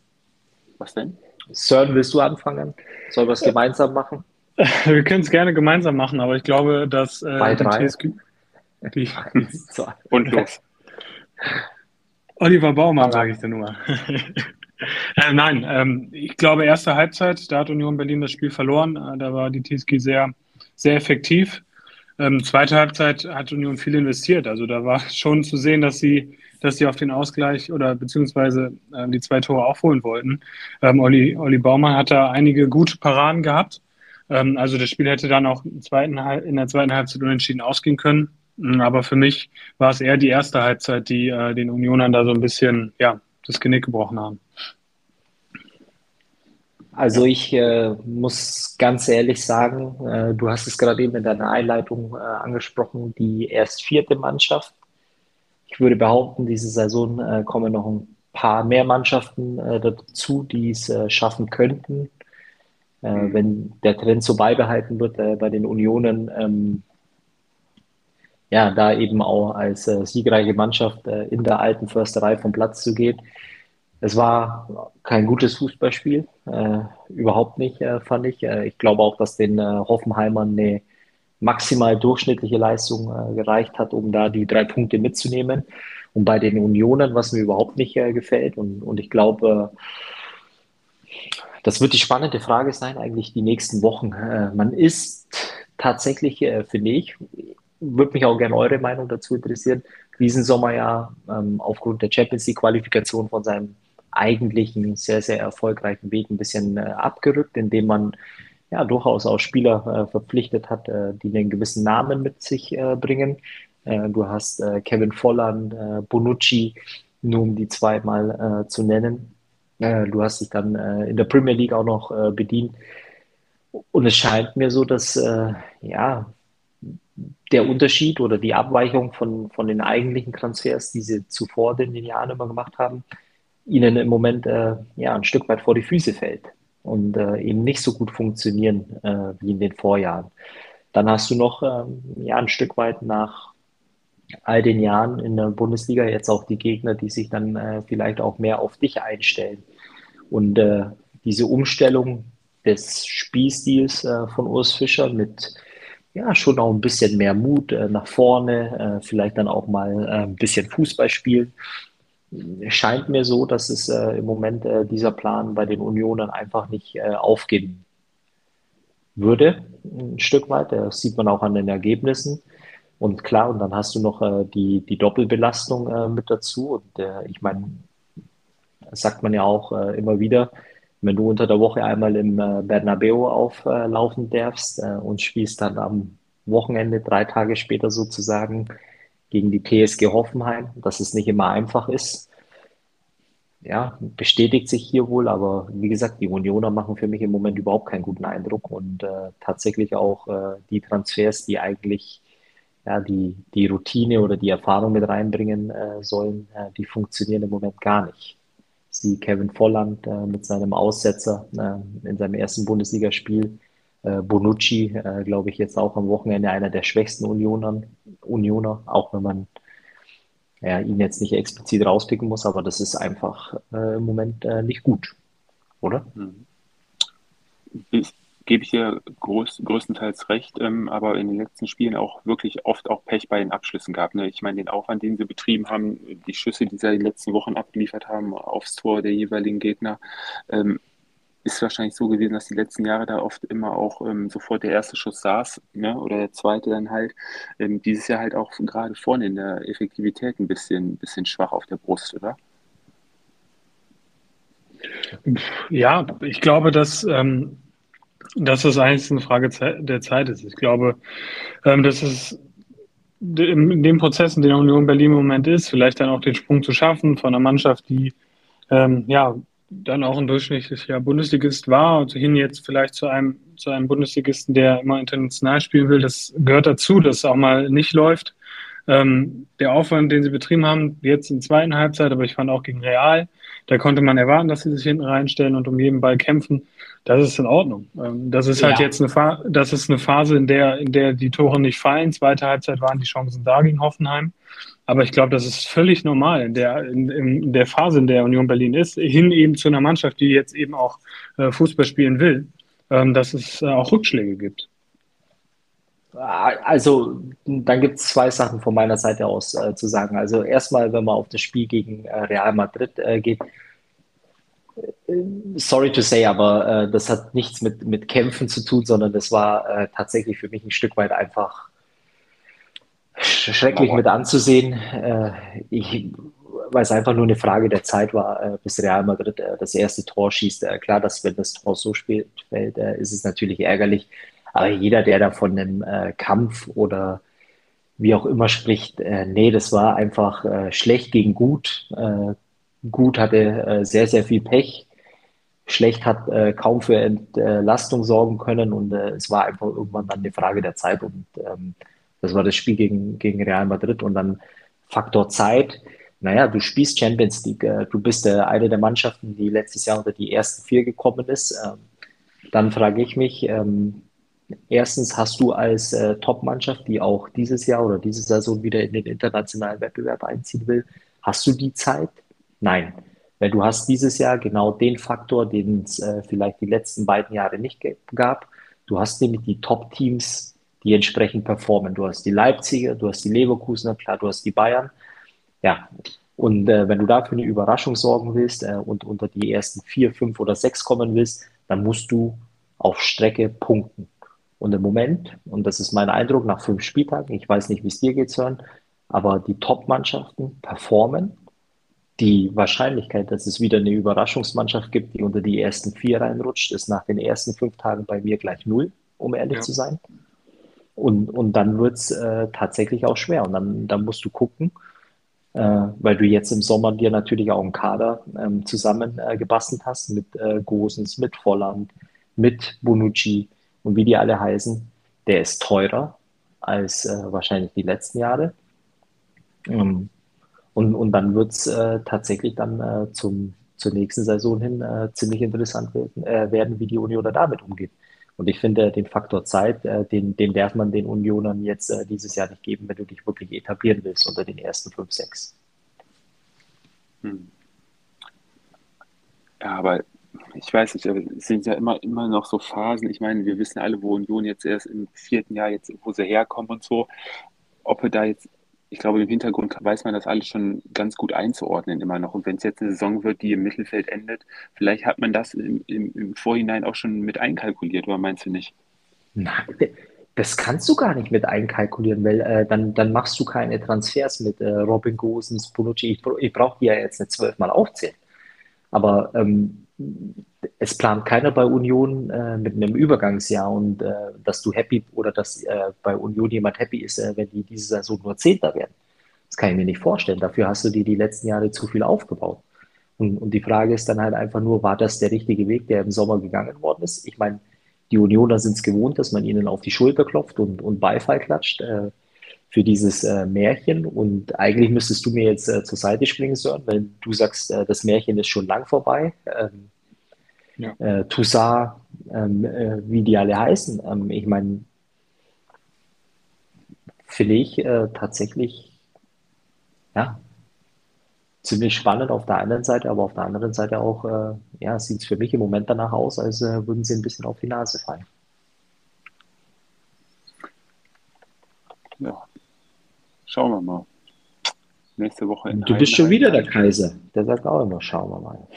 Was denn? Sören, willst du anfangen? Sollen wir es gemeinsam machen? Wir können es gerne gemeinsam machen, aber ich glaube, dass äh, Bei drei. TSG, die, Und los. Oliver Baumann, sage ich dir nur. äh, nein, ähm, ich glaube, erste Halbzeit, da hat Union Berlin das Spiel verloren. Äh, da war die TSG sehr, sehr effektiv. Ähm, zweite Halbzeit hat Union viel investiert. Also da war schon zu sehen, dass sie, dass sie auf den Ausgleich oder beziehungsweise äh, die zwei Tore aufholen wollten. Ähm, Olli, Olli Baumann hat da einige gute Paraden gehabt. Ähm, also das Spiel hätte dann auch in, zweiten, in der zweiten Halbzeit unentschieden ausgehen können. Mm, aber für mich war es eher die erste Halbzeit, die äh, den Unionern da so ein bisschen ja, das Genick gebrochen haben. Also ich äh, muss ganz ehrlich sagen, äh, du hast es gerade eben in deiner Einleitung äh, angesprochen, die erst vierte Mannschaft. Ich würde behaupten, diese Saison äh, kommen noch ein paar mehr Mannschaften äh, dazu, die es äh, schaffen könnten. Mhm. Wenn der Trend so beibehalten wird bei den Unionen, ähm, ja, da eben auch als siegreiche Mannschaft in der alten Försterei vom Platz zu gehen. Es war kein gutes Fußballspiel, äh, überhaupt nicht, äh, fand ich. Äh, ich glaube auch, dass den äh, Hoffenheimern eine maximal durchschnittliche Leistung äh, gereicht hat, um da die drei Punkte mitzunehmen. Und bei den Unionen, was mir überhaupt nicht äh, gefällt, und, und ich glaube, das wird die spannende Frage sein, eigentlich die nächsten Wochen. man ist tatsächlich, finde ich, würde mich auch gerne eure Meinung dazu interessieren, diesen Sommer ja ähm, aufgrund der Champions League Qualifikation von seinem eigentlich einen sehr, sehr erfolgreichen Weg ein bisschen äh, abgerückt, indem man ja durchaus auch Spieler äh, verpflichtet hat, äh, die einen gewissen Namen mit sich äh, bringen. Äh, du hast äh, Kevin Volland, Bonucci, nur um die zweimal zu nennen. du hast dich dann in der Premier League auch noch bedient. Und es scheint mir so, dass ja der Unterschied oder die Abweichung von, von den eigentlichen Transfers, die sie zuvor in den Jahren immer gemacht haben, ihnen im Moment äh, ja, ein Stück weit vor die Füße fällt und äh, eben nicht so gut funktionieren äh, wie in den Vorjahren. Dann hast du noch ähm, ja, ein Stück weit nach all den Jahren in der Bundesliga jetzt auch die Gegner, die sich dann äh, vielleicht auch mehr auf dich einstellen. Und äh, diese Umstellung des Spielstils äh, von Urs Fischer mit ja schon auch ein bisschen mehr Mut nach vorne, vielleicht dann auch mal ein bisschen Fußball spielen scheint mir so, dass es äh, im Moment äh, dieser Plan bei den Unionern einfach nicht äh, aufgehen würde, ein Stück weit. Das sieht man auch an den Ergebnissen. Und klar, und dann hast du noch äh, die, die Doppelbelastung äh, mit dazu. Und äh, ich meine, sagt man ja auch immer wieder, wenn du unter der Woche einmal im Bernabeu auflaufen darfst und spielst dann am Wochenende, drei Tage später sozusagen, gegen die TSG Hoffenheim, dass es nicht immer einfach ist. Ja, bestätigt sich hier wohl, aber wie gesagt, die Unioner machen für mich im Moment überhaupt keinen guten Eindruck und äh, tatsächlich auch äh, die Transfers, die eigentlich ja, die, die Routine oder die Erfahrung mit reinbringen äh, sollen, äh, die funktionieren im Moment gar nicht. Sie Kevin Volland äh, mit seinem Aussetzer äh, in seinem ersten Bundesligaspiel äh, Bonucci, äh, glaube ich, jetzt auch am Wochenende einer der schwächsten Unionern, Unioner, auch wenn man ja, ihn jetzt nicht explizit rauspicken muss, aber das ist einfach äh, im Moment äh, nicht gut, oder? Mhm. Gebe ich dir groß, größtenteils recht, ähm, aber in den letzten Spielen auch wirklich oft auch Pech bei den Abschlüssen gab. Ne? Ich meine, den Aufwand, den sie betrieben haben, die Schüsse, die sie in den letzten Wochen abgeliefert haben aufs Tor der jeweiligen Gegner, ähm, ist wahrscheinlich so gewesen, dass die letzten Jahre da oft immer auch ähm, sofort der erste Schuss saß, ne? oder der zweite dann halt. Ähm, dieses Jahr halt auch gerade vorne in der Effektivität ein bisschen, bisschen schwach auf der Brust, oder? Ja, ich glaube, dass, ähm, dass das eigentlich eine Frage der Zeit ist. Ich glaube, ähm, dass es in dem Prozess, in dem Union Berlin im Moment ist, vielleicht dann auch den Sprung zu schaffen von einer Mannschaft, die ähm, ja dann auch ein durchschnittlicher Bundesligist war und hin jetzt vielleicht zu einem, zu einem Bundesligisten, der immer international spielen will. Das gehört dazu, dass es auch mal nicht läuft. Ähm, der Aufwand, den sie betrieben haben, jetzt in zweiten Halbzeit, aber ich fand auch gegen Real, da konnte man erwarten, dass sie sich hinten reinstellen und um jeden Ball kämpfen. Das ist in Ordnung. Ähm, das ist halt ja. jetzt eine Phase, das ist eine Phase, in der, in der die Tore nicht fallen. Zweite Halbzeit waren die Chancen da gegen Hoffenheim. Aber ich glaube, das ist völlig normal in der, in, in, der Phase, in der Union Berlin ist, hin eben zu einer Mannschaft, die jetzt eben auch äh, Fußball spielen will, ähm, dass es äh, auch Rückschläge gibt. Also, dann gibt es zwei Sachen von meiner Seite aus äh, zu sagen. Also, erstmal, wenn man auf das Spiel gegen äh, Real Madrid äh, geht, sorry to say, aber äh, das hat nichts mit, mit Kämpfen zu tun, sondern das war äh, tatsächlich für mich ein Stück weit einfach schrecklich mit anzusehen. Äh, ich, weil es einfach nur eine Frage der Zeit war, äh, bis Real Madrid äh, das erste Tor schießt. Äh, klar, dass wenn das Tor so spät fällt, ist es natürlich ärgerlich. Aber jeder, der da von einem Kampf oder wie auch immer spricht, nee, das war einfach schlecht gegen gut. Gut hatte sehr, sehr viel Pech. Schlecht hat kaum für Entlastung sorgen können und es war einfach irgendwann dann eine Frage der Zeit und ähm, das war das Spiel gegen, gegen Real Madrid und dann Faktor Zeit. Naja, du spielst Champions League. Äh, du bist äh, eine der Mannschaften, die letztes Jahr unter die ersten vier gekommen ist. Ähm, dann frage ich mich, ähm, erstens hast du als äh, Top-Mannschaft, die auch dieses Jahr oder diese Saison wieder in den internationalen Wettbewerb einziehen will, hast du die Zeit? Nein. Weil du hast dieses Jahr genau den Faktor, den es äh, vielleicht die letzten beiden Jahre nicht gab. Du hast nämlich die Top-Teams die entsprechend performen. Du hast die Leipziger, du hast die Leverkusener, klar, du hast die Bayern. Ja, und äh, wenn du dafür eine Überraschung sorgen willst äh, und unter die ersten vier, fünf oder sechs kommen willst, dann musst du auf Strecke punkten. Und im Moment, und das ist mein Eindruck nach fünf Spieltagen, ich weiß nicht, wie es dir geht, Sören, aber die Top-Mannschaften performen. Die Wahrscheinlichkeit, dass es wieder eine Überraschungsmannschaft gibt, die unter die ersten vier reinrutscht, ist nach den ersten fünf Tagen bei mir gleich null, um ehrlich ja. zu sein. Und, und dann wird es äh, tatsächlich auch schwer. Und dann, dann musst du gucken, äh, weil du jetzt im Sommer dir natürlich auch einen Kader ähm, zusammen äh, gebastelt hast mit äh, Gosens, mit Volland, mit Bonucci und wie die alle heißen. Der ist teurer als äh, wahrscheinlich die letzten Jahre. Ähm, und, und dann wird es äh, tatsächlich dann äh, zum, zur nächsten Saison hin äh, ziemlich interessant werden, äh, werden, wie die Union damit umgeht. Und ich finde, den Faktor Zeit, äh, den, den darf man den Unionern jetzt äh, dieses Jahr nicht geben, wenn du dich wirklich etablieren willst unter den ersten fünf, sechs. Hm. Ja, aber ich weiß nicht, es sind ja immer, immer noch so Phasen. Ich meine, wir wissen alle, wo Union jetzt erst im vierten Jahr jetzt, wo sie herkommen und so. Ob wir da jetzt ich glaube, im Hintergrund weiß man das alles schon ganz gut einzuordnen immer noch. Und wenn es jetzt eine Saison wird, die im Mittelfeld endet, vielleicht hat man das im, im, im Vorhinein auch schon mit einkalkuliert, oder meinst du nicht? Nein, das kannst du gar nicht mit einkalkulieren, weil äh, dann, dann machst du keine Transfers mit äh, Robin Gosens, Bonucci. Ich, ich brauche die ja jetzt nicht zwölfmal aufzählen. Aber ähm, es plant keiner bei Union äh, mit einem Übergangsjahr und äh, dass du happy oder dass äh, bei Union jemand happy ist, äh, wenn die diese Saison nur Zehnter werden. Das kann ich mir nicht vorstellen. Dafür hast du dir die letzten Jahre zu viel aufgebaut. Und, und die Frage ist dann halt einfach nur, war das der richtige Weg, der im Sommer gegangen worden ist? Ich meine, die Unioner sind es gewohnt, dass man ihnen auf die Schulter klopft und, und Beifall klatscht äh, für dieses äh, Märchen. Und eigentlich müsstest du mir jetzt zur Seite springen, Sören, weil du sagst, das Märchen ist schon lang vorbei. Ähm, ja. äh, Toussaint, ähm, äh, wie die alle heißen. Ähm, ich meine, finde ich äh, tatsächlich, ja, ziemlich spannend auf der einen Seite, aber auf der anderen Seite auch, äh, ja, sieht es für mich im Moment danach aus, als äh, würden sie ein bisschen auf die Nase fallen. Ja, schauen wir mal. Nächste Woche in Du bist schon wieder der Kaiser. Der sagt auch immer, schauen wir mal.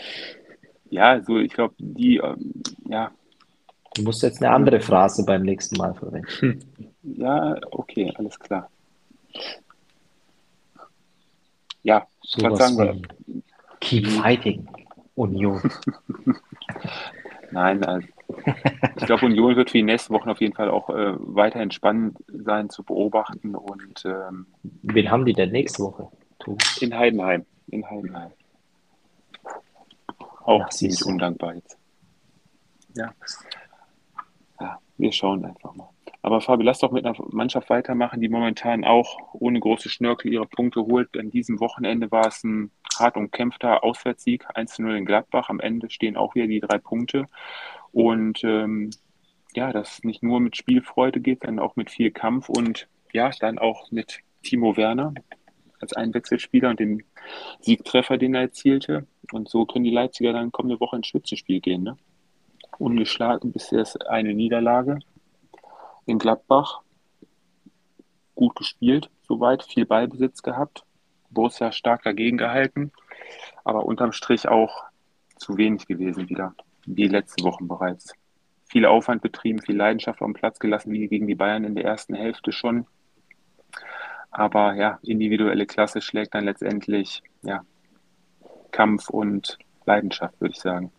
Ja, so ich glaube, die, ähm, ja. Du musst jetzt eine andere Phrase beim nächsten Mal verwenden. Ja, okay, alles klar. Ja, so was sagen wir. Keep fighting, Union. Nein, also, ich glaube, Union wird für die nächsten Wochen auf jeden Fall auch äh, weiter spannend sein zu beobachten. Und, ähm, Wen haben die denn nächste Woche? In Heidenheim. In Heidenheim. Auch das ziemlich undankbar jetzt. Ja. ja. Wir schauen einfach mal. Aber Fabi, lass doch mit einer Mannschaft weitermachen, die momentan auch ohne große Schnörkel ihre Punkte holt. An diesem Wochenende war es ein hart umkämpfter Auswärtssieg, 1-0 in Gladbach. Am Ende stehen auch wieder die drei Punkte. Und ähm, ja, das nicht nur mit Spielfreude geht, sondern auch mit viel Kampf und ja, dann auch mit Timo Werner als Einwechselspieler und dem Siegtreffer, den er erzielte. Und so können die Leipziger dann kommende Woche ins Spitzenspiel gehen. Ne? Ungeschlagen bisher ist eine Niederlage in Gladbach. Gut gespielt, soweit, viel Ballbesitz gehabt. Borussia stark dagegen gehalten, aber unterm Strich auch zu wenig gewesen wieder, wie letzte Woche bereits. Viel Aufwand betrieben, viel Leidenschaft auf den Platz gelassen, wie gegen die Bayern in der ersten Hälfte schon. Aber ja, individuelle Klasse schlägt dann letztendlich ja, Kampf und Leidenschaft, würde ich sagen.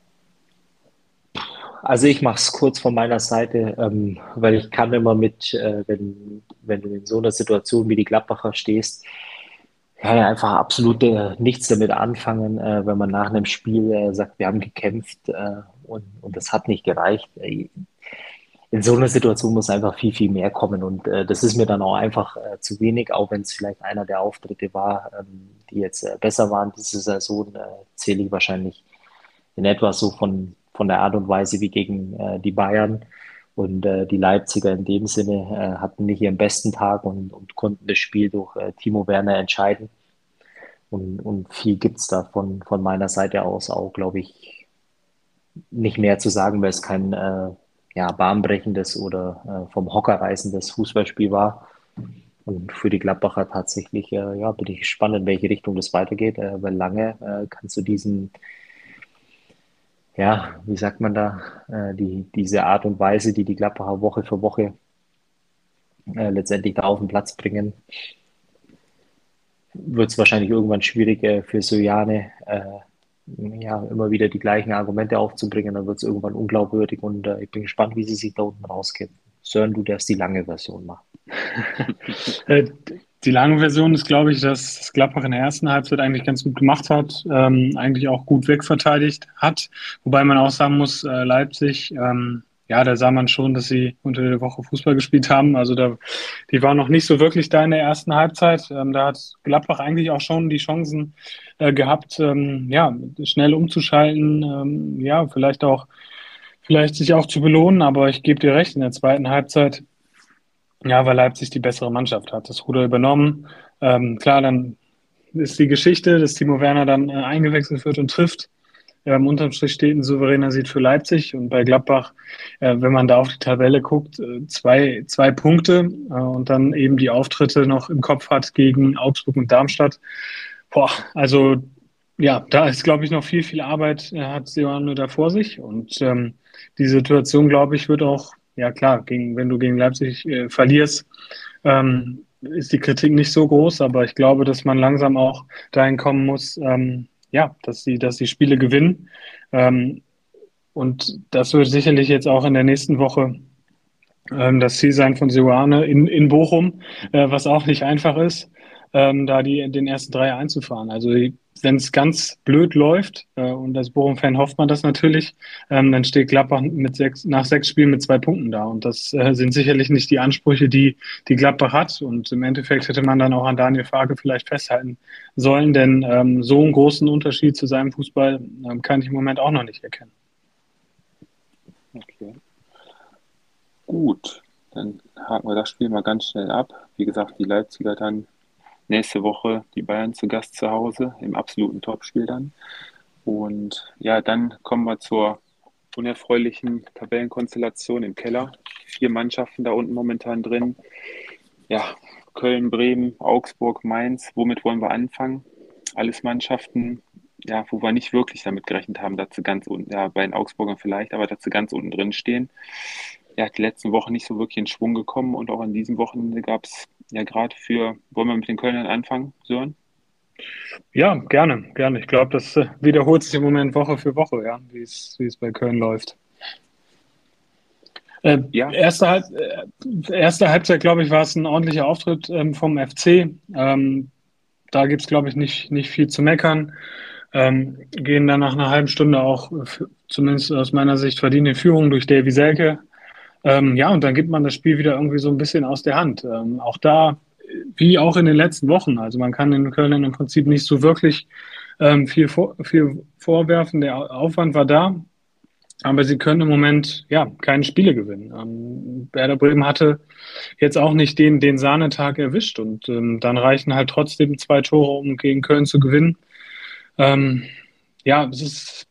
Also ich mache es kurz von meiner Seite, ähm, weil ich kann immer mit, äh, wenn, wenn du in so einer Situation wie die Gladbacher stehst, ja, ja einfach absolut äh, nichts damit anfangen, äh, wenn man nach einem Spiel äh, sagt, wir haben gekämpft äh, und, und das hat nicht gereicht. Äh, in so einer Situation muss einfach viel, viel mehr kommen und das ist mir dann auch einfach zu wenig, auch wenn es vielleicht einer der Auftritte war, ähm, die jetzt besser waren diese Saison, zähle ich wahrscheinlich in etwa so von von der Art und Weise wie gegen äh, die Bayern. Und äh, die Leipziger in dem Sinne äh, hatten nicht ihren besten Tag und, und konnten das Spiel durch äh, Timo Werner entscheiden. Und, und viel gibt es da von, von meiner Seite aus auch, glaube ich, nicht mehr zu sagen, weil es kein äh, ja, bahnbrechendes oder äh, vom Hocker reißendes Fußballspiel war. Und für die Gladbacher tatsächlich, äh, ja, bin ich gespannt, in welche Richtung das weitergeht, weil lange kannst du diesen ja, wie sagt man da, äh, die, diese Art und Weise, die die Gladbacher Woche für Woche äh, letztendlich da auf den Platz bringen, wird es wahrscheinlich irgendwann schwierig äh, für Sojane, äh, ja, immer wieder die gleichen Argumente aufzubringen. Dann wird es irgendwann unglaubwürdig und äh, ich bin gespannt, wie sie sich da unten rauskämpfen. Sören, du darfst die lange Version machen. Die lange Version ist, glaube ich, dass das Gladbach in der ersten Halbzeit eigentlich ganz gut gemacht hat, ähm, eigentlich auch gut wegverteidigt hat. Wobei man auch sagen muss, äh, Leipzig, ähm, ja, da sah man schon, dass sie unter der Woche Fußball gespielt haben. Also da, die waren noch nicht so wirklich da in der ersten Halbzeit. Ähm, da hat Gladbach eigentlich auch schon die Chancen äh, gehabt, ähm, ja, schnell umzuschalten, ähm, ja, vielleicht auch, vielleicht sich auch zu belohnen. Aber ich gebe dir recht, in der zweiten Halbzeit ja, weil Leipzig die bessere Mannschaft hat. Das Ruder übernommen. Ähm, klar, dann ist die Geschichte, dass Timo Werner dann äh, eingewechselt wird und trifft. Ähm, unterm Strich steht ein souveräner Sieg für Leipzig und bei Gladbach, äh, wenn man da auf die Tabelle guckt, äh, zwei, zwei Punkte äh, und dann eben die Auftritte noch im Kopf hat gegen Augsburg und Darmstadt. Boah, also ja, da ist, glaube ich, noch viel, viel Arbeit, äh, hat Seoane da vor sich und ähm, die Situation, glaube ich, wird auch ja klar, gegen, wenn du gegen Leipzig äh, verlierst, ähm, ist die Kritik nicht so groß, aber ich glaube, dass man langsam auch dahin kommen muss, ähm, ja, dass sie, dass die Spiele gewinnen. Ähm, und das wird sicherlich jetzt auch in der nächsten Woche ähm, das Ziel sein von Siuane in, in Bochum, äh, was auch nicht einfach ist, ähm, da die, den ersten Dreier einzufahren. Also wenn es ganz blöd läuft, äh, und als Bochum-Fan hofft man das natürlich, ähm, dann steht Gladbach mit sechs, nach sechs Spielen mit zwei Punkten da. Und das äh, sind sicherlich nicht die Ansprüche, die, die Gladbach hat. Und im Endeffekt hätte man dann auch an Daniel Farke vielleicht festhalten sollen, denn ähm, so einen großen Unterschied zu seinem Fußball ähm, kann ich im Moment auch noch nicht erkennen. Okay. Gut, dann haken wir das Spiel mal ganz schnell ab. Wie gesagt, die Leipziger dann nächste Woche die Bayern zu Gast zu Hause im absoluten Topspiel dann. Und ja, dann kommen wir zur unerfreulichen Tabellenkonstellation im Keller. Vier Mannschaften da unten momentan drin. Ja, Köln, Bremen, Augsburg, Mainz. Womit wollen wir anfangen? Alles Mannschaften, ja, wo wir nicht wirklich damit gerechnet haben, dass sie ganz unten, ja, bei den Augsburgern vielleicht, aber dass sie ganz unten drin stehen. Ja, die letzten Wochen nicht so wirklich in Schwung gekommen und auch an diesem Wochenende gab es ja gerade für, wollen wir mit den Kölnern anfangen, Sören? Ja, gerne, gerne. Ich glaube, das äh, wiederholt sich im Moment Woche für Woche, ja, wie es, wie es bei Köln läuft. Äh, ja. erste, Halb, äh, erste Halbzeit, glaube ich, war es ein ordentlicher Auftritt ähm, vom FC. Ähm, da gibt es, glaube ich, nicht, nicht viel zu meckern. Ähm, gehen dann nach einer halben Stunde auch, zumindest aus meiner Sicht, verdient in Führung durch Davy Selke. Ähm, ja, und dann gibt man das Spiel wieder irgendwie so ein bisschen aus der Hand. Ähm, auch da, wie auch in den letzten Wochen. Also man kann den Köln im Prinzip nicht so wirklich ähm, viel, vor, viel vorwerfen. Der Aufwand war da. Aber sie können im Moment ja keine Spiele gewinnen. Ähm, Werder Bremen hatte jetzt auch nicht den, den Sahnetag erwischt und ähm, dann reichen halt trotzdem zwei Tore, um gegen Köln zu gewinnen. Ähm, ja, es ist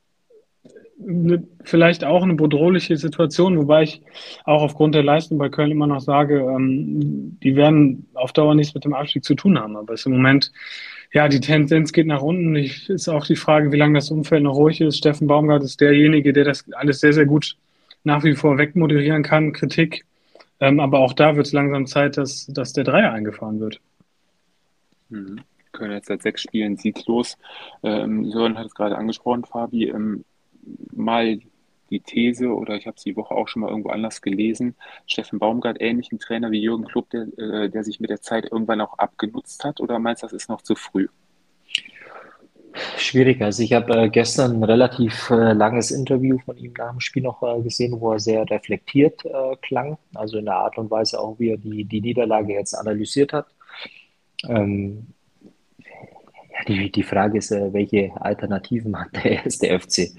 vielleicht auch eine bedrohliche Situation, wobei ich auch aufgrund der Leistung bei Köln immer noch sage, ähm, die werden auf Dauer nichts mit dem Abstieg zu tun haben. Aber es ist im Moment Ja, die Tendenz geht nach unten. Ich, ist auch die Frage, wie lange das Umfeld noch ruhig ist. Steffen Baumgart ist derjenige, der das alles sehr, sehr gut nach wie vor wegmoderieren kann, Kritik. Ähm, aber auch da wird es langsam Zeit, dass, dass der Dreier eingefahren wird. Mhm. Köln jetzt seit sechs Spielen sieglos. Ähm, Sören hat es gerade angesprochen, Fabi. Ähm, mal die These, oder ich habe es die Woche auch schon mal irgendwo anders gelesen, Steffen Baumgart ähnlichen Trainer wie Jürgen Klopp, der, äh, der sich mit der Zeit irgendwann auch abgenutzt hat, oder meinst du, das ist noch zu früh? Schwierig. Also ich habe äh, gestern ein relativ äh, langes Interview von ihm nach dem Spiel noch äh, gesehen, wo er sehr reflektiert äh, klang. Also in der Art und Weise auch, wie er die, die Niederlage jetzt analysiert hat. Ähm, die, die Frage ist, äh, welche Alternativen hat der erste FC?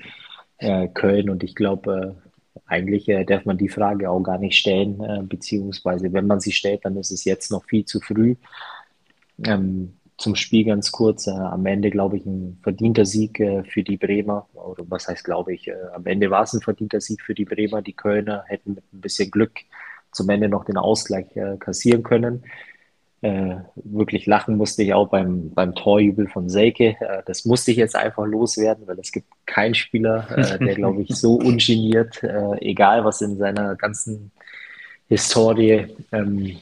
Äh, Köln. Und ich glaube, äh, eigentlich äh, darf man die Frage auch gar nicht stellen, äh, beziehungsweise wenn man sie stellt, dann ist es jetzt noch viel zu früh. Ähm, zum Spiel ganz kurz. Äh, am Ende, glaube ich, ein verdienter Sieg äh, für die Bremer. Oder was heißt, glaube ich, am Ende war es ein verdienter Sieg für die Bremer. Die Kölner hätten mit ein bisschen Glück zum Ende noch den Ausgleich kassieren können. Äh, wirklich lachen musste ich auch beim, beim Torjubel von Selke. Äh, das musste ich jetzt einfach loswerden, weil es gibt keinen Spieler, äh, der, glaube ich, so ungeniert, äh, egal was in seiner ganzen Historie, ähm,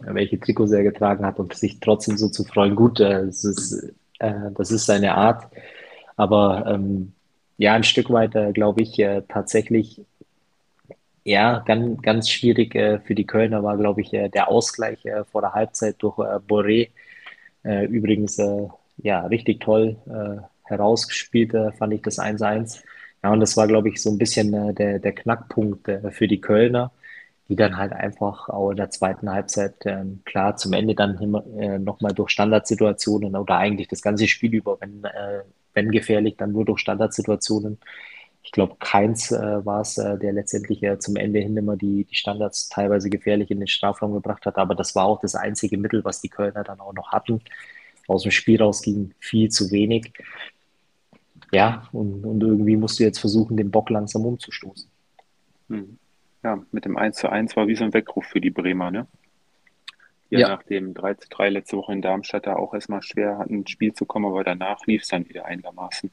welche Trikots er getragen hat und sich trotzdem so zu freuen. Gut, äh, das, ist, äh, das ist seine Art. Aber ähm, ja, ein Stück weit, glaube ich, tatsächlich ja, ganz, ganz schwierig äh, für die Kölner war, glaube ich, äh, der Ausgleich äh, vor der Halbzeit durch äh, Boré. Äh, übrigens, äh, ja, richtig toll herausgespielt, fand ich das 1-1. Ja, und das war, glaube ich, so ein bisschen der, der Knackpunkt für die Kölner, die dann halt einfach auch in der zweiten Halbzeit, äh, klar, zum Ende dann äh, nochmal durch Standardsituationen oder eigentlich das ganze Spiel über, wenn, wenn gefährlich, dann nur durch Standardsituationen ich glaube, keins äh, war es, äh, der letztendlich äh, zum Ende hin immer die, die Standards teilweise gefährlich in den Strafraum gebracht hat. Aber das war auch das einzige Mittel, was die Kölner dann auch noch hatten. Aus dem Spiel raus ging viel zu wenig. Ja, und, und irgendwie musst du jetzt versuchen, den Bock langsam umzustoßen. Hm. Ja, mit dem 1 zu 1 war wie so ein Weckruf für die Bremer, ne? Die ja, nach dem 3 zu 3 letzte Woche in Darmstadt da auch erstmal schwer hatten, ins Spiel zu kommen, aber danach lief es dann wieder einigermaßen.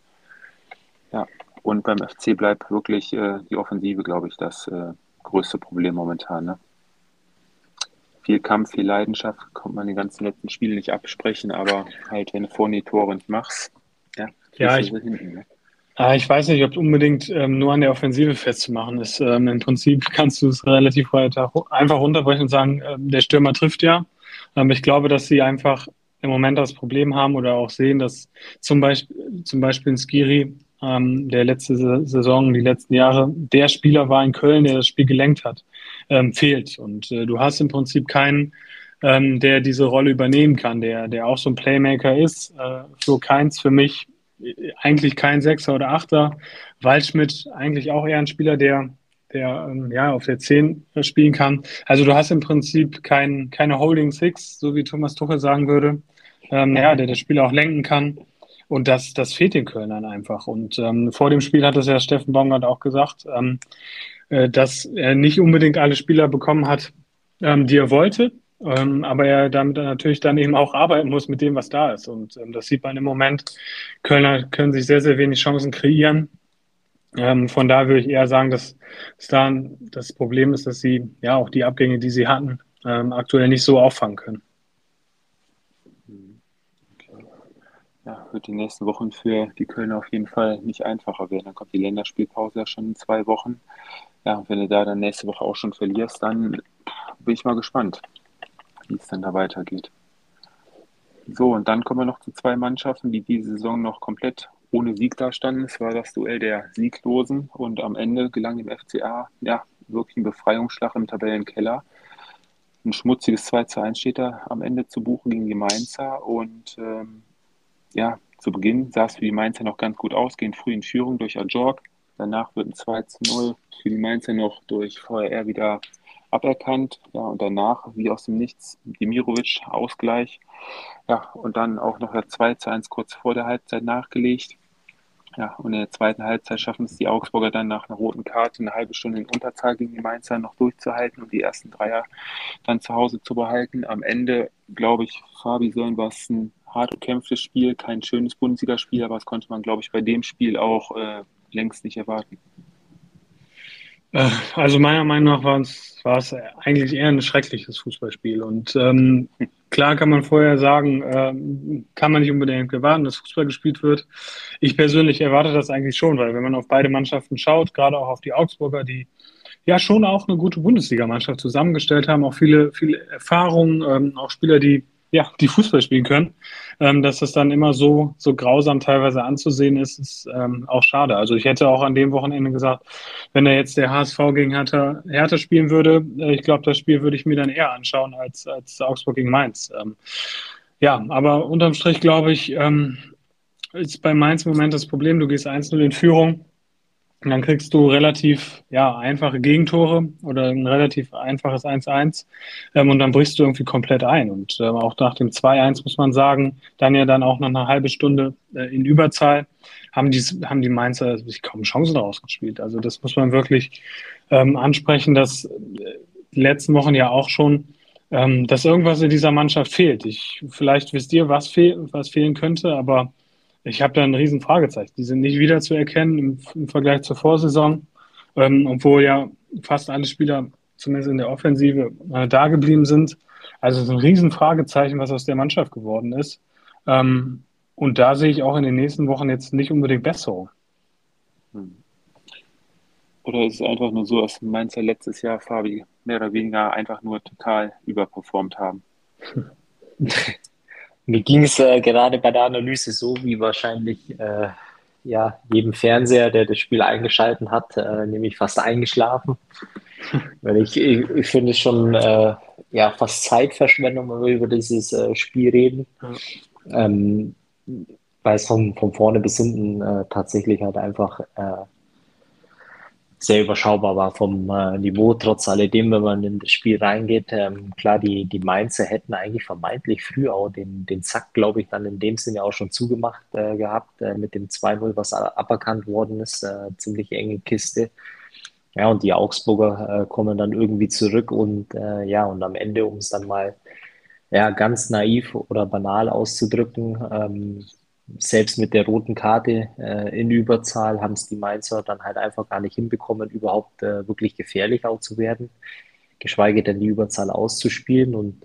Ja, und beim FC bleibt wirklich äh, die Offensive, glaube ich, das äh, größte Problem momentan. Ne? Viel Kampf, viel Leidenschaft, kommt man die ganzen letzten Spiele nicht absprechen, aber halt, wenn du vorne die Tore nicht machst, ja, ja ich, hinten, ne? Ah, ich weiß nicht, ob es unbedingt ähm, nur an der Offensive festzumachen ist. Ähm, Im Prinzip kannst du es relativ weiter, einfach runterbrechen und sagen, äh, der Stürmer trifft ja. Ähm, ich glaube, dass sie einfach im Moment das Problem haben oder auch sehen, dass zum Beispiel, zum Beispiel ein Skiri ähm, der letzte Saison, die letzten Jahre, der Spieler war in Köln, der das Spiel gelenkt hat, ähm, fehlt. Und äh, du hast im Prinzip keinen, ähm, der diese Rolle übernehmen kann, der, der auch so ein Playmaker ist. Äh, Flo Keins für mich äh, eigentlich kein Sechser oder Achter. Waldschmidt eigentlich auch eher ein Spieler, der der ähm, ja auf der 10 spielen kann. Also du hast im Prinzip kein, keine Holding Six, so wie Thomas Tuchel sagen würde, ähm, ja, der das Spiel auch lenken kann. Und das, das fehlt den Kölnern einfach. Und ähm, vor dem Spiel hat es ja Steffen Baumgart auch gesagt, ähm, äh, dass er nicht unbedingt alle Spieler bekommen hat, ähm, die er wollte. Ähm, aber er damit natürlich dann eben auch arbeiten muss mit dem, was da ist. Und ähm, das sieht man im Moment. Kölner können sich sehr, sehr wenig Chancen kreieren. Ähm, von da würde ich eher sagen, dass, dass da das Problem ist, dass sie ja auch die Abgänge, die sie hatten, ähm, aktuell nicht so auffangen können. ja, wird die nächsten Wochen für die Kölner auf jeden Fall nicht einfacher werden. Dann kommt die Länderspielpause ja schon in zwei Wochen. Ja, wenn du da dann nächste Woche auch schon verlierst, dann bin ich mal gespannt, wie es dann da weitergeht. So, und dann kommen wir noch zu zwei Mannschaften, die diese Saison noch komplett ohne Sieg dastanden. Es war das Duell der Sieglosen und am Ende gelang dem FCA ja wirklich ein Befreiungsschlag im Tabellenkeller. Ein schmutziges 2 zu 1 steht da am Ende zu buchen gegen die Mainzer und ähm, ja, zu Beginn sah es für die Mainzer noch ganz gut aus, gehen früh in Führung durch Ajorg. Danach wird ein 2 zu 0 für die Mainzer noch durch VRR wieder aberkannt. Ja, und danach, wie aus dem Nichts, Dimirovic, Ausgleich. Ja, und dann auch noch der 2 zu 1 kurz vor der Halbzeit nachgelegt. Ja, und in der zweiten Halbzeit schaffen es die Augsburger dann nach einer roten Karte eine halbe Stunde in Unterzahl gegen die Mainzer noch durchzuhalten und die ersten Dreier dann zu Hause zu behalten. Am Ende, glaube ich, Fabi Sören war es ein hart umkämpftes Spiel, kein schönes Bundesligaspiel, aber das konnte man, glaube ich, bei dem Spiel auch äh, längst nicht erwarten. Äh, also meiner Meinung nach war es, eigentlich eher ein schreckliches Fußballspiel. Und ähm, klar kann man vorher sagen, äh, kann man nicht unbedingt erwarten, dass Fußball gespielt wird. Ich persönlich erwarte das eigentlich schon, weil wenn man auf beide Mannschaften schaut, gerade auch auf die Augsburger, die ja schon auch eine gute Bundesligamannschaft zusammengestellt haben, auch viele, viele Erfahrungen, ähm, auch Spieler, die ja, die Fußball spielen können, ähm, dass das dann immer so, so grausam teilweise anzusehen ist, ist ähm, auch schade. Also ich hätte auch an dem Wochenende gesagt, wenn da jetzt der HSV gegen Hertha, Hertha spielen würde, äh, ich glaube, das Spiel würde ich mir dann eher anschauen als, als Augsburg gegen Mainz. Ähm, ja, aber unterm Strich glaube ich, ähm, ist bei Mainz im Moment das Problem, du gehst 1-0 in Führung, und dann kriegst du relativ ja, einfache Gegentore oder ein relativ einfaches 1-1 ähm, und dann brichst du irgendwie komplett ein. Und ähm, auch nach dem 2-1 muss man sagen, dann ja dann auch noch eine halbe Stunde äh, in Überzahl haben die, haben die Mainzer sich kaum Chancen daraus gespielt. Also das muss man wirklich ähm, ansprechen, dass äh, die letzten Wochen ja auch schon, ähm, dass irgendwas in dieser Mannschaft fehlt. Ich, vielleicht wisst ihr, was, fehl, was fehlen könnte, aber ich habe da ein riesen Fragezeichen. Die sind nicht wiederzuerkennen im, im Vergleich zur Vorsaison, ähm, obwohl ja fast alle Spieler zumindest in der Offensive äh, da geblieben sind. Also es ist ein riesen Fragezeichen, was aus der Mannschaft geworden ist. Ähm, und da sehe ich auch in den nächsten Wochen jetzt nicht unbedingt Besserung. Hm. Oder ist es einfach nur so, dass Mainzer letztes Jahr, Fabi, mehr oder weniger einfach nur total überperformt haben? Mir ging es äh, gerade bei der Analyse so, wie wahrscheinlich äh, ja, jedem Fernseher, der das Spiel eingeschalten hat, äh, nämlich fast eingeschlafen. Weil ich, ich, ich finde es schon äh, ja, fast Zeitverschwendung, wenn wir über dieses äh, Spiel reden. Ähm, weil es von, von vorne bis hinten äh, tatsächlich halt einfach sehr überschaubar war vom äh, Niveau. Trotz alledem, wenn man in das Spiel reingeht, ähm, klar, die, die Mainzer hätten eigentlich vermeintlich früh auch den, den Zack, glaube ich, dann in dem Sinne auch schon zugemacht äh, gehabt, äh, mit dem 2-0, was aberkannt worden ist. Äh, ziemlich enge Kiste. Ja, und die Augsburger äh, kommen dann irgendwie zurück und äh, ja, und am Ende, um es dann mal ja, ganz naiv oder banal auszudrücken, ähm, selbst mit der roten Karte äh, in Überzahl haben es die Mainzer dann halt einfach gar nicht hinbekommen, überhaupt äh, wirklich gefährlich auch zu werden, geschweige denn die Überzahl auszuspielen. Und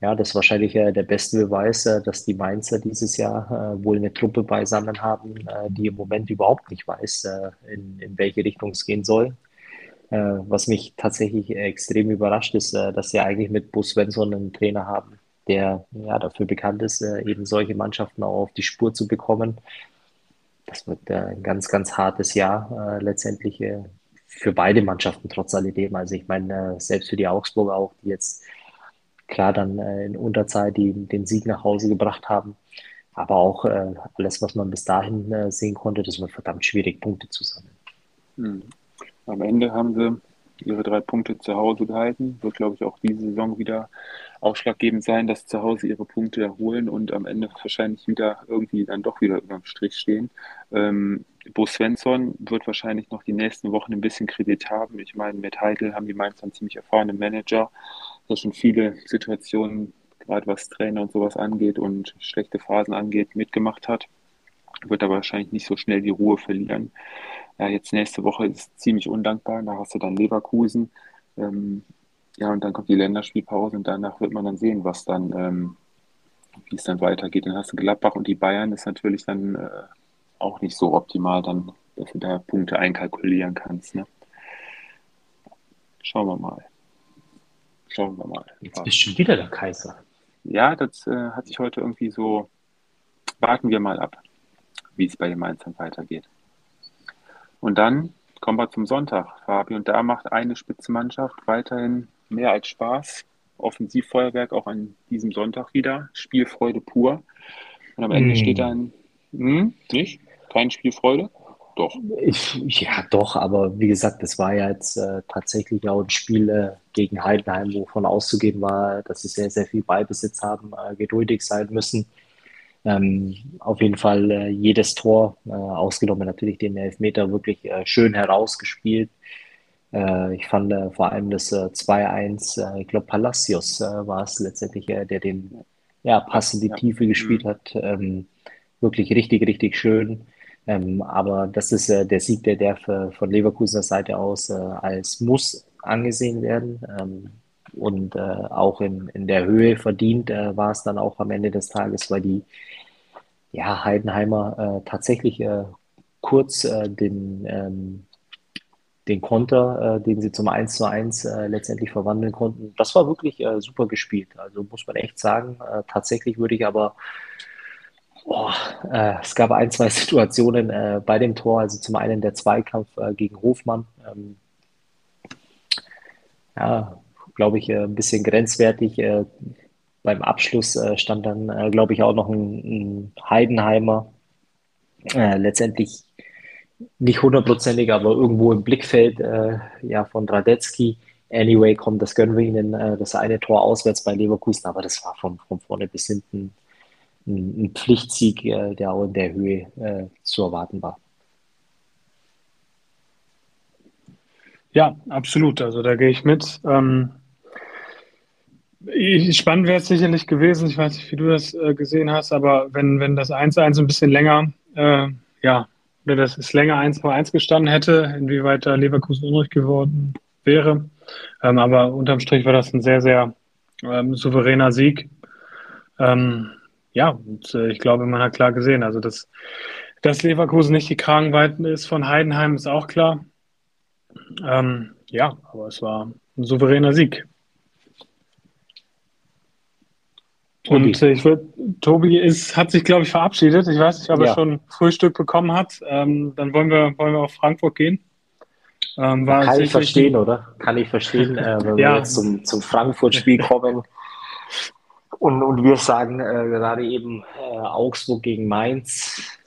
ja, das ist wahrscheinlich äh, der beste Beweis, äh, dass die Mainzer dieses Jahr äh, wohl eine Truppe beisammen haben, äh, die im Moment überhaupt nicht weiß, in, in welche Richtung es gehen soll. was mich tatsächlich extrem überrascht ist, dass sie eigentlich mit Bus Svensson einen Trainer haben, der ja dafür bekannt ist, äh, eben solche Mannschaften auch auf die Spur zu bekommen. Das wird äh, ein ganz, ganz hartes Jahr äh, letztendlich äh, für beide Mannschaften trotz alledem. Also ich meine, äh, selbst für die Augsburger auch, die jetzt klar dann in Unterzahl die, den Sieg nach Hause gebracht haben. Aber auch alles, was man bis dahin sehen konnte, das war verdammt schwierig, Punkte zu sammeln. Hm. Am Ende haben sie ihre drei Punkte zu Hause gehalten. Wird, glaube ich, auch diese Saison wieder ausschlaggebend sein, dass zu Hause ihre Punkte erholen und am Ende wahrscheinlich wieder irgendwie dann doch wieder über dem Strich stehen. Ähm, Bo Svensson wird wahrscheinlich noch die nächsten Wochen ein bisschen Kredit haben. Ich meine, mit Heidel haben die Mainz einen ziemlich erfahrenen Manager, der schon viele Situationen, gerade was Trainer und sowas angeht und schlechte Phasen angeht, mitgemacht hat. Wird aber wahrscheinlich nicht so schnell die Ruhe verlieren. Ja, jetzt nächste Woche ist ziemlich undankbar. Da hast du dann Leverkusen. Ähm, ja, und dann kommt die Länderspielpause und danach wird man dann sehen, was dann, ähm, wie es dann weitergeht. Dann hast du Gladbach und die Bayern ist natürlich dann äh, auch nicht so optimal, dann, dass du da Punkte einkalkulieren kannst. Ne? Schauen wir mal. Schauen wir mal. Jetzt bist du schon wieder der Kaiser. Ja, das äh, hat sich heute irgendwie so. Warten wir mal ab, wie es bei den Mainzern weitergeht. Und dann kommen wir zum Sonntag, Fabi. Und da macht eine Spitzenmannschaft weiterhin mehr als Spaß. Offensivfeuerwerk auch an diesem Sonntag wieder. Spielfreude pur. Und am Ende mm. steht dann, hm, nicht? Keine Spielfreude? Doch. Ich, ja, doch, aber wie gesagt, das war ja jetzt äh, tatsächlich auch ein Spiel äh, gegen Heidenheim, wovon auszugehen war, dass sie sehr, sehr viel Beibesitz haben, äh, geduldig sein müssen. Ähm, auf jeden Fall äh, jedes Tor, äh, ausgenommen natürlich den Elfmeter, wirklich äh, schön herausgespielt. Äh, ich fand äh, vor allem das 2-1, äh, ich glaube Palacios war es letztendlich, der den ja, Pass in die Tiefe gespielt mhm. hat. Ähm, wirklich richtig, richtig schön. Ähm, aber das ist äh, der Sieg, der darf äh, von Leverkusener Seite aus äh, als Muss angesehen werden. Ähm, und auch in, in der Höhe verdient war es dann auch am Ende des Tages, weil die ja, Heidenheimer tatsächlich kurz den, ähm, den Konter, den sie zum 1 zu 1 letztendlich verwandeln konnten. Das war wirklich super gespielt. Also muss man echt sagen. tatsächlich würde ich aber Oh, äh, es gab ein, zwei Situationen äh, bei dem Tor. Also zum einen der Zweikampf äh, gegen Hofmann. Ähm, ja, glaube ich, äh, ein bisschen grenzwertig. Äh, beim Abschluss äh, stand dann, glaube ich, auch noch ein, ein Heidenheimer. letztendlich nicht hundertprozentig, aber irgendwo im Blickfeld ja, von Radetzky. Anyway, kommt das gönnen wir ihnen das eine Tor auswärts bei Leverkusen, aber das war von, von vorne bis hinten ein, ein Pflichtsieg, äh, der auch in der Höhe äh, zu erwarten war. Ja, absolut. Also da gehe ich mit. Ähm, spannend wäre es sicherlich gewesen. Ich weiß nicht, wie du das äh, gesehen hast, aber wenn, wenn das 1-1 ein bisschen länger, äh, ja, oder das ist länger 1-1 gestanden hätte, inwieweit da Leverkusen unruhig geworden wäre. Ähm, aber unterm Strich war das ein sehr, sehr ähm, souveräner Sieg. Ähm, ja, und äh, ich glaube, man hat klar gesehen, also dass, dass Leverkusen nicht die Kragenweiten ist von Heidenheim, ist auch klar. Ähm, ja, aber es war ein souveräner Sieg. Tobi. Und äh, ich würde, Tobi ist, hat sich, glaube ich, verabschiedet. Ich weiß nicht, ob ja. er schon Frühstück bekommen hat. Ähm, dann wollen wir, wollen wir auf Frankfurt gehen. Ähm, Kann ich verstehen, oder? Kann ich verstehen, äh, wenn ja. wir jetzt zum, zum Frankfurt-Spiel kommen. Und, und wir sagen äh, gerade eben äh, Augsburg gegen Mainz.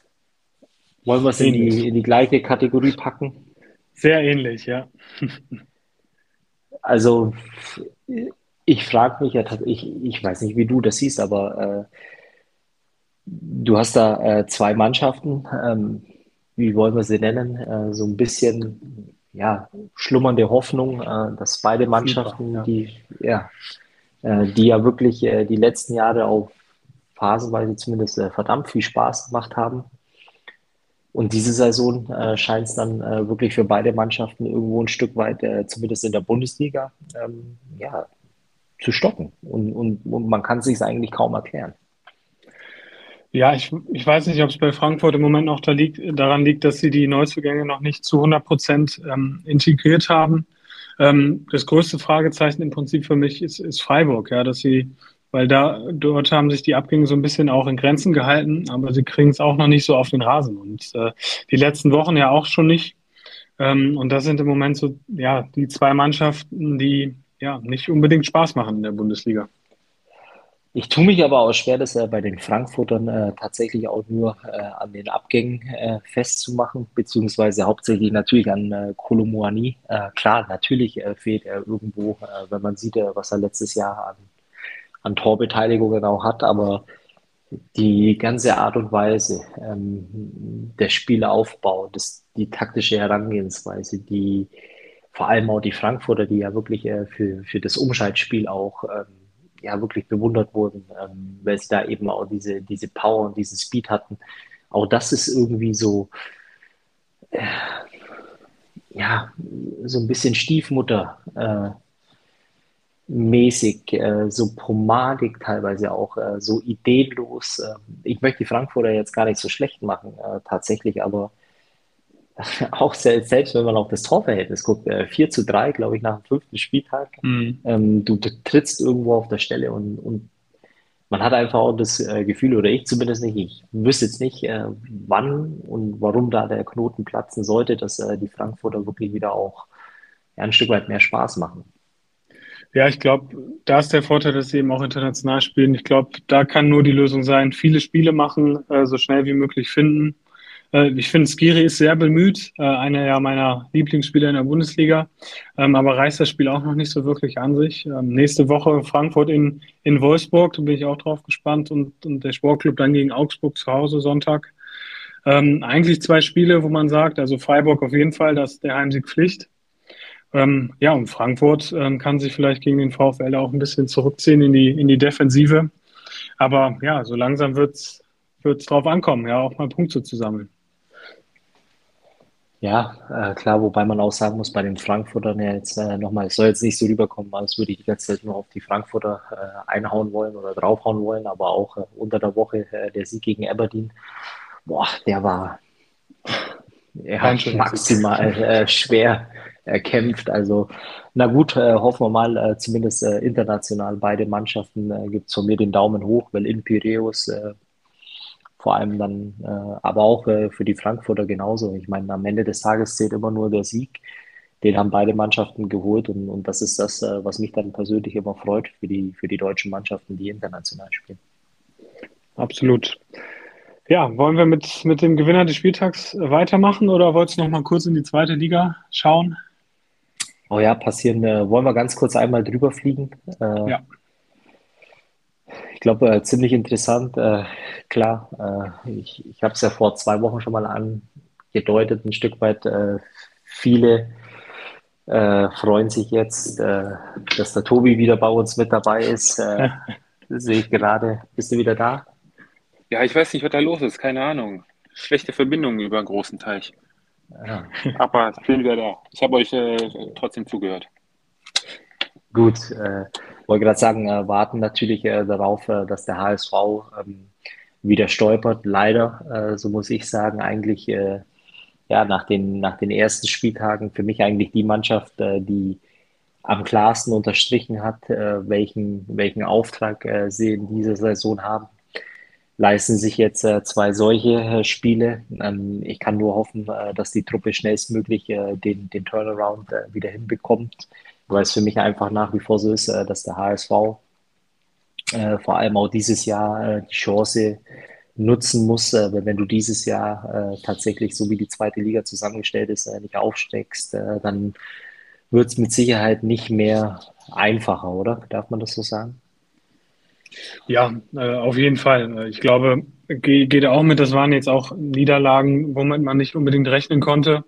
Wollen wir es in die, in die gleiche Kategorie packen? Sehr ähnlich, ja. also ich frage mich ja ich, ich weiß nicht, wie du das siehst, aber äh, du hast da äh, zwei Mannschaften, ähm, wie wollen wir sie nennen? Äh, so ein bisschen ja, schlummernde Hoffnung, äh, dass beide Mannschaften, ja. die ja, äh, die ja wirklich äh, die letzten Jahre auf phasenweise zumindest verdammt viel Spaß gemacht haben. Und diese Saison scheint es dann wirklich für beide Mannschaften irgendwo ein Stück weit, zumindest in der Bundesliga, ähm, ja, zu stocken. Und, und, und man kann es sich eigentlich kaum erklären. Ja, ich, ich weiß nicht, ob es bei Frankfurt im Moment noch da liegt, daran liegt, dass sie die Neuzugänge noch nicht zu 100 Prozent ähm, integriert haben. Ähm, das größte Fragezeichen im Prinzip für mich ist, ist Freiburg, ja, dass sie, weil da dort haben sich die Abgänge so ein bisschen auch in Grenzen gehalten, aber sie kriegen es auch noch nicht so auf den Rasen und äh, die letzten Wochen ja auch schon nicht. Ähm, und das sind im Moment so ja die zwei Mannschaften, die ja nicht unbedingt Spaß machen in der Bundesliga. Ich tue mich aber auch schwer, das äh, bei den Frankfurtern äh, tatsächlich auch nur äh, an den Abgängen äh, festzumachen, beziehungsweise hauptsächlich natürlich an äh, Kolomuani. Äh, klar, natürlich äh, fehlt er irgendwo, wenn man sieht, was er letztes Jahr an, an Torbeteiligungen auch hat, aber die ganze Art und Weise, ähm, der Spielaufbau, das, die taktische Herangehensweise, die vor allem auch die Frankfurter, die ja wirklich für, für das Umschaltspiel auch ähm, ja wirklich bewundert wurden, ähm, weil sie da eben auch diese, diese Power und diesen Speed hatten. Auch das ist irgendwie so, äh, ja, so ein bisschen Stiefmutter. Äh, mäßig, äh, so pomadig teilweise auch, äh, so ideenlos. Äh, ich möchte die Frankfurter jetzt gar nicht so schlecht machen, äh, tatsächlich, aber auch selbst, selbst wenn man auf das Torverhältnis guckt, äh, 4 zu 3, glaube ich, nach dem fünften Spieltag, mhm. ähm, du, trittst irgendwo auf der Stelle und, und man hat einfach auch das äh, Gefühl, oder ich zumindest nicht, ich wüsste jetzt nicht, äh, wann und warum da der Knoten platzen sollte, dass äh, die Frankfurter wirklich wieder auch ein Stück weit mehr Spaß machen. Ja, ich glaube, da ist der Vorteil, dass sie eben auch international spielen. Ich glaube, da kann nur die Lösung sein, viele Spiele machen, äh, so schnell wie möglich finden ich finde, Skiri ist sehr bemüht, äh, einer meiner Lieblingsspieler in der Bundesliga, ähm, aber reißt das Spiel auch noch nicht so wirklich an sich. Ähm, nächste Woche Frankfurt in, in Wolfsburg, da bin ich auch drauf gespannt und, und der Sportclub dann gegen Augsburg zu Hause Sonntag. Ähm, eigentlich zwei Spiele, wo man sagt, also Freiburg auf jeden Fall, das ist der Heimsieg Pflicht. Ähm, ja, und Frankfurt ähm, kann sich vielleicht gegen den VfL auch ein bisschen zurückziehen in die, in die Defensive. Aber ja, so langsam wird es drauf ankommen, ja, auch mal Punkte zu sammeln. Ja, äh, klar, wobei man auch sagen muss, bei den Frankfurtern ja jetzt äh, nochmal, es soll jetzt nicht so rüberkommen, als würde ich die ganze Zeit nur auf die Frankfurter äh, einhauen wollen oder draufhauen wollen, aber auch äh, unter der Woche äh, der Sieg gegen Aberdeen, boah, der war ja, maximal äh, schwer erkämpft. Also, na gut, äh, hoffen wir mal, zumindest international beide Mannschaften äh, gibt es von mir den Daumen hoch, weil in Piräus vor allem dann, äh, aber auch äh, für die Frankfurter genauso. Ich meine, am Ende des Tages zählt immer nur der Sieg. Den haben beide Mannschaften geholt und, und das ist das, äh, was mich dann persönlich immer freut für die, für die deutschen Mannschaften, die international spielen. Absolut. Ja, wollen wir mit, mit dem Gewinner des Spieltags weitermachen oder wolltest du noch mal kurz in die zweite Liga schauen? Oh ja, passieren. Äh, wollen wir ganz kurz einmal drüber fliegen? Äh, ja. Ich glaube, äh, ziemlich interessant. Äh, klar, äh, ich, ich habe es ja vor zwei Wochen schon mal angedeutet, ein Stück weit. Äh, viele freuen sich jetzt, dass der Tobi wieder bei uns mit dabei ist. sehe ich gerade. Bist du wieder da? Ja, ich weiß nicht, was da los ist. Keine Ahnung. Schlechte Verbindung über einen großen Teich. Ja. Aber ich bin wieder da. Ich habe euch trotzdem zugehört. Gut, äh, wollte gerade sagen, äh, warten natürlich äh, darauf, äh, dass der HSV ähm, wieder stolpert. Leider, äh, so muss ich sagen, eigentlich äh, ja nach den, nach den ersten Spieltagen für mich eigentlich die Mannschaft, äh, die am klarsten unterstrichen hat, welchen, welchen Auftrag sie in dieser Saison haben. Leisten sich jetzt zwei solche Spiele. Ähm, ich kann nur hoffen, dass die Truppe schnellstmöglich den, den Turnaround wieder hinbekommt weil es für mich einfach nach wie vor so ist, äh, dass der HSV äh, vor allem auch dieses Jahr äh, die Chance nutzen muss, wenn du dieses Jahr tatsächlich so wie die zweite Liga zusammengestellt ist, nicht aufsteckst, dann wird es mit Sicherheit nicht mehr einfacher, oder? Darf man das so sagen? Ja, auf jeden Fall. Ich glaube, geht auch mit, das waren jetzt auch Niederlagen, womit man nicht unbedingt rechnen konnte.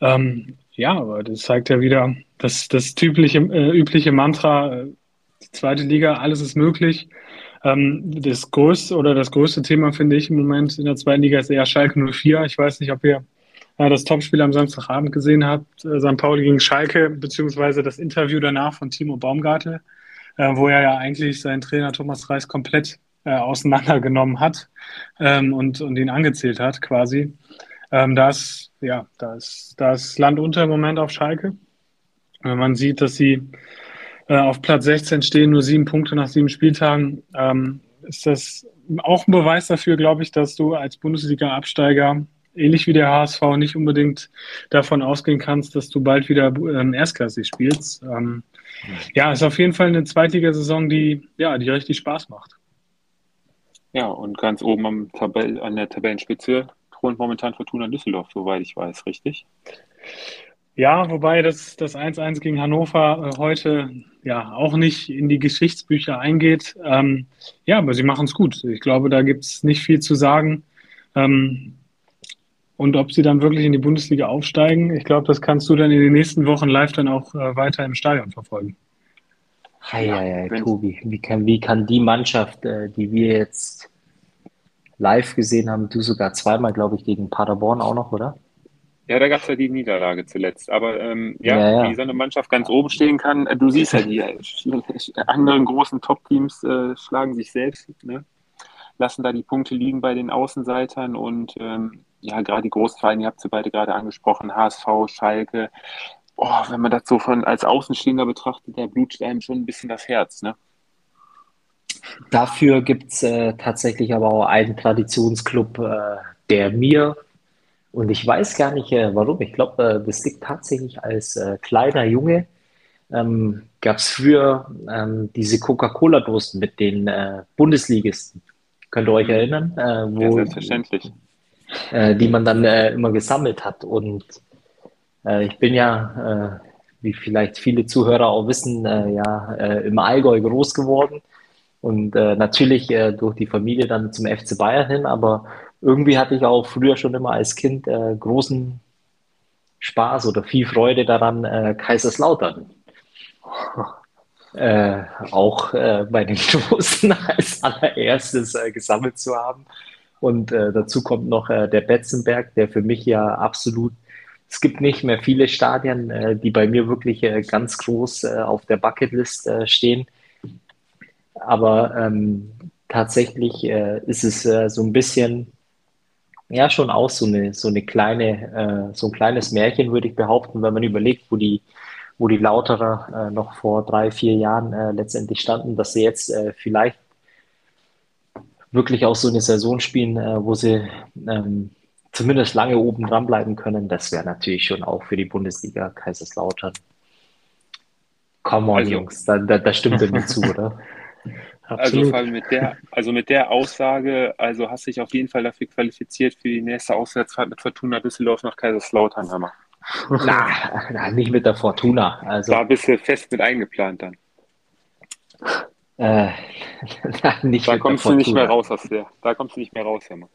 Ähm, ja, aber das zeigt ja wieder das, das typische, äh, übliche Mantra, äh, die zweite Liga, alles ist möglich. Ähm, das größte oder das größte Thema finde ich im Moment in der zweiten Liga ist eher Schalke 04. Ich weiß nicht, ob ihr äh, das Topspiel am Samstagabend gesehen habt, äh, St. Pauli gegen Schalke, beziehungsweise das Interview danach von Timo Baumgartel, äh, wo er ja eigentlich seinen Trainer Thomas Reis komplett äh, auseinandergenommen hat ähm, und, und ihn angezählt hat quasi. Ähm, da ist, ja, da ist, da ist Land unter im Moment auf Schalke. Wenn man sieht, dass sie äh, auf Platz 16 stehen, nur sieben Punkte nach sieben Spieltagen, ähm, ist das auch ein Beweis dafür, glaube ich, dass du als Bundesliga-Absteiger ähnlich wie der HSV nicht unbedingt davon ausgehen kannst, dass du bald wieder ähm, erstklassig spielst. Ähm, ja, ist auf jeden Fall eine Zweitligasaison, die, ja, die richtig Spaß macht. Ja, und ganz oben am Tabell, an der Tabellenspitze thront momentan Fortuna Düsseldorf, soweit ich weiß, richtig? Ja, wobei das, das 1-1 gegen Hannover äh, heute ja auch nicht in die Geschichtsbücher eingeht. Ähm, ja, aber sie machen es gut. Ich glaube, da gibt es nicht viel zu sagen. Ähm, und ob sie dann wirklich in die Bundesliga aufsteigen, ich glaube, das kannst du dann in den nächsten Wochen live dann auch äh, weiter im Stadion verfolgen. Hi, hi, hi, Tobi, wie kann, wie kann die Mannschaft, äh, die wir jetzt live gesehen haben, du sogar zweimal, glaube ich, gegen Paderborn auch noch, oder? Ja, da gab es ja die Niederlage zuletzt. Aber ähm, ja, ja, ja, wie so eine Mannschaft ganz oben stehen kann, äh, du siehst ja, die äh, anderen großen Top-Teams äh, schlagen sich selbst, ne? lassen da die Punkte liegen bei den Außenseitern und ähm, ja, gerade die Großvereine, ihr habt sie beide gerade angesprochen, HSV, Schalke. Oh, wenn man das so von als Außenstehender betrachtet, da blutet einem schon ein bisschen das Herz, ne? Dafür gibt es äh, tatsächlich aber auch einen Traditionsclub, äh, der mir, und ich weiß gar nicht äh, warum, ich glaube, äh, das liegt tatsächlich als äh, kleiner Junge, ähm, gab es früher ähm, diese Coca-Cola-Dosen mit den äh, Bundesligisten. Könnt ihr euch mhm. erinnern? wo, ja, selbstverständlich. die man dann immer gesammelt hat. Und ich bin ja, wie vielleicht viele Zuhörer auch wissen, ja im Allgäu groß geworden und äh, natürlich äh, durch die Familie dann zum FC Bayern hin, aber irgendwie hatte ich auch früher schon immer als Kind äh, großen Spaß oder viel Freude daran, äh, Kaiserslautern. äh, auch äh, bei den Dosen als allererstes äh, gesammelt zu haben. Und äh, dazu kommt noch äh, der Betzenberg, der für mich ja absolut, es gibt nicht mehr viele Stadien, äh, die bei mir wirklich ganz groß auf der Bucketlist stehen. Aber ähm, tatsächlich ist es so ein bisschen, ja, schon auch so eine, so eine kleine, so ein kleines Märchen, würde ich behaupten, wenn man überlegt, wo die wo die Lauterer äh, noch vor drei, vier Jahren äh, letztendlich standen, dass sie jetzt äh, vielleicht wirklich auch so eine Saison spielen, äh, wo sie ähm, zumindest lange oben dran bleiben können, das wäre natürlich schon auch für die Bundesliga Kaiserslautern. Come on, also, Jungs, da, da, da stimmt mir zu, oder? Also mit der, also mit der Aussage, also hast du dich auf jeden Fall dafür qualifiziert für die nächste Auswärtsfahrt mit Fortuna Düsseldorf nach Kaiserslautern, hör mal. Na, na, nicht mit der Fortuna. Also, da bist du fest mit eingeplant dann. Äh, na, nicht da kommst du nicht mehr raus aus der. Da kommst du nicht mehr raus, Hammer.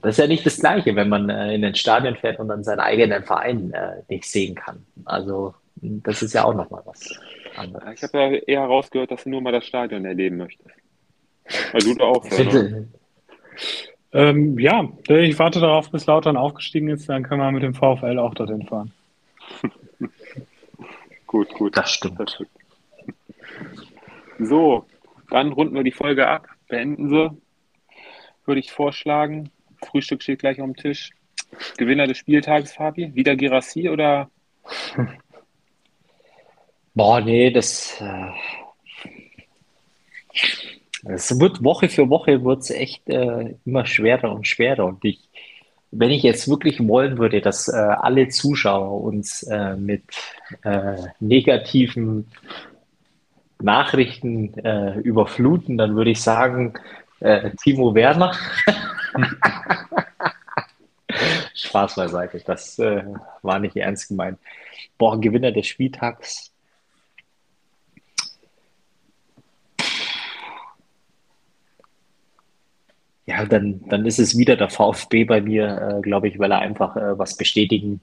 Das ist ja nicht das Gleiche, wenn man äh, in den Stadion fährt und dann seinen eigenen Verein äh, nicht sehen kann. Also, das ist ja auch nochmal was anderes. Ich habe ja eher rausgehört, dass du nur mal das Stadion erleben möchtest. Weil du da auch. Ähm, ja, ich warte darauf, bis Lautern aufgestiegen ist, dann können wir mit dem VfL auch dorthin fahren. gut, gut. Das stimmt. das stimmt. So, dann runden wir die Folge ab, beenden sie. Würde ich vorschlagen. Frühstück steht gleich auf dem Tisch. Gewinner des Spieltages, Fabi? Wieder Girassi oder? Boah, nee, das. Äh es wird Woche für Woche wird es echt äh, immer schwerer und schwerer. Und ich, wenn ich jetzt wirklich wollen würde, dass äh, alle Zuschauer uns äh, mit äh, negativen Nachrichten äh, überfluten, dann würde ich sagen, Timo Werner. Spaß beiseite, das war nicht ernst gemeint. Boah, Gewinner des Spieltags ja, dann, dann ist es wieder der VfB bei mir, äh, glaube ich, weil er einfach äh, was bestätigen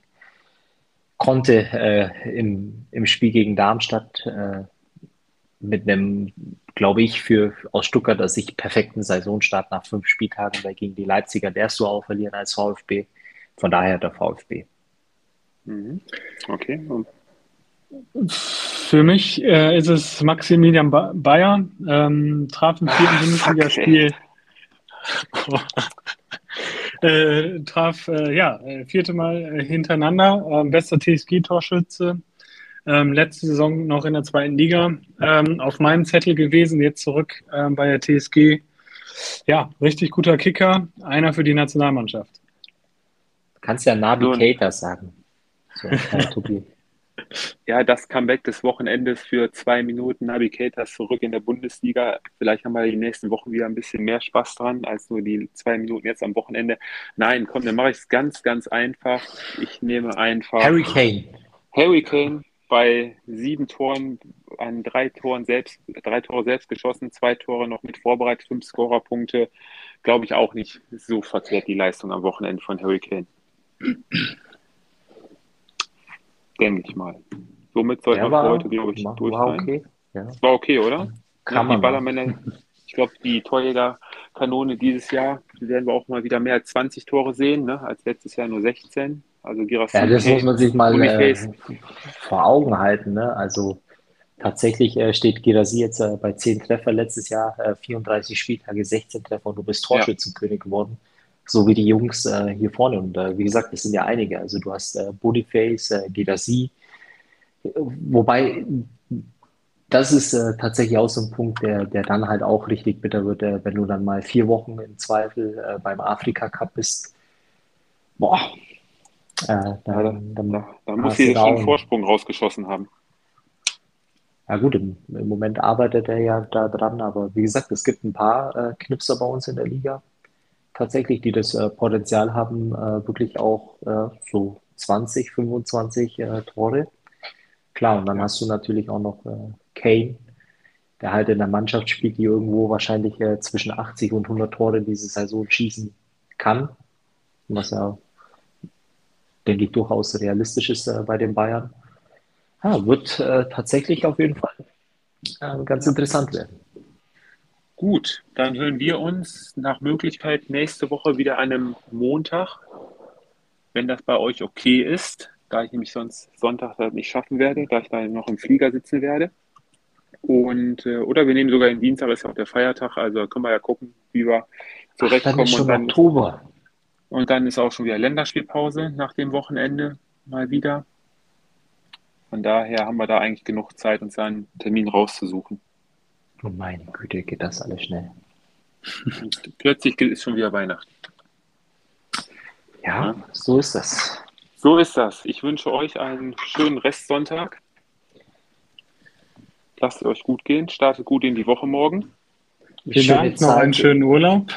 konnte äh, im, im Spiel gegen Darmstadt äh, mit einem, glaube ich, für aus Stuttgarter Sicht perfekten Saisonstart nach fünf Spieltagen, weil gegen die Leipziger darfst du auch verlieren als VfB. Von daher der VfB. Mhm. Okay. Für mich äh, ist es Maximilian ba Bayer, ähm, traf im vierten Bundesligaspiel. Äh, traf äh, ja äh, vierte Mal äh, hintereinander, äh, bester TSG-Torschütze. Ähm, letzte Saison noch in der zweiten Liga ähm, auf meinem Zettel gewesen, jetzt zurück ähm, bei der TSG. Ja, richtig guter Kicker, einer für die Nationalmannschaft. Du kannst ja Nabi Keita sagen. So, Tobi. Ja, das Comeback des Wochenendes für zwei Minuten Navigators zurück in der Bundesliga. Vielleicht haben wir die nächsten Wochen wieder ein bisschen mehr Spaß dran als nur die zwei Minuten jetzt am Wochenende. Nein, komm, dann mache ich es ganz, ganz einfach. Ich nehme einfach Harry Kane. Harry Kane bei sieben Toren an drei Toren selbst, drei Tore selbst geschossen, zwei Tore noch mit vorbereitet, fünf Scorerpunkte. Glaube ich auch nicht so verkehrt die Leistung am Wochenende von Harry Kane denke ich mal. Somit sollten wir für heute, glaube ich, durch war sein. Okay. Ja. Das war okay, oder? Kann ja, die Ballermänner, ich glaube, die Torjägerkanone dieses Jahr, die werden wir auch mal wieder mehr als 20 Tore sehen, ne? als letztes Jahr nur 16. Also Girassi, ja, das muss man sich mal äh, vor Augen halten. Ne? Also tatsächlich äh, steht Girassi jetzt äh, bei 10 Treffer letztes Jahr, 34 äh, Spieltage, 16 Treffer und du bist Torschützenkönig ja. geworden so wie die Jungs äh, hier vorne. Und äh, wie gesagt, das sind ja einige. Also du hast äh, Bodyface, äh, Gedasi, wobei das ist äh, tatsächlich auch so ein Punkt, der, der dann halt auch richtig bitter wird, äh, wenn du dann mal vier Wochen im Zweifel äh, beim Afrika Cup bist. Boah. Dann, dann, da, da muss jeder schon einen Vorsprung rausgeschossen haben. Ja gut, im, im, Moment arbeitet er ja da dran, aber wie gesagt, es gibt ein paar Knipser bei uns in der Liga tatsächlich, die das äh, Potenzial haben, äh, wirklich auch äh, so 20, 25 äh, Tore. Klar, und dann hast du natürlich auch noch Kane, der halt in der Mannschaft spielt, die irgendwo wahrscheinlich zwischen 80 und 100 Tore diese Saison schießen kann, was ja, denke ich, durchaus realistisch ist bei den Bayern. Ja, wird tatsächlich auf jeden Fall ganz interessant werden. Gut, dann hören wir uns nach Möglichkeit nächste Woche wieder an einem Montag, wenn das bei euch okay ist, da ich nämlich sonst Sonntag nicht schaffen werde, da ich da noch im Flieger sitzen werde. Und, äh, oder wir nehmen sogar den Dienstag, ist ja auch der Feiertag, also können wir ja gucken, wie wir zurechtkommen. Ach, dann und dann, Oktober. Und dann ist auch schon wieder Länderspielpause nach dem Wochenende mal wieder. Von daher haben wir da eigentlich genug Zeit, uns einen Termin rauszusuchen. Oh meine Güte, geht das alles schnell. Plötzlich ist schon wieder Weihnachten. Ja, ja, so ist das. So ist das. Ich wünsche euch einen schönen Restsonntag. Lasst es euch gut gehen. Startet gut in die Woche morgen. Vielen Dank, noch einen schönen Urlaub.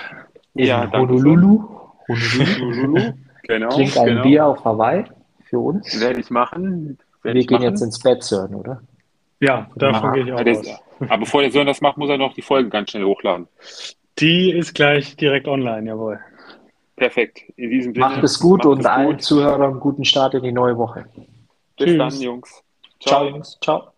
Ja, Honolulu. Honolulu. genau. Klingt ein genau. Bier auf Hawaii für uns. Werde ich machen. Werde Wir ich gehen machen. jetzt ins Bett, Sören, oder? Ja, davon gehe ich auch aus. Aber bevor der Sören das macht, muss er noch die Folge ganz schnell hochladen. Die ist gleich direkt online, jawohl. Perfekt. In diesem Sinne. Macht es gut macht und es allen gut. Zuhörern einen guten Start in die neue Woche. Bis Tschüss. dann, Jungs. Ciao, Ciao Jungs. Ciao.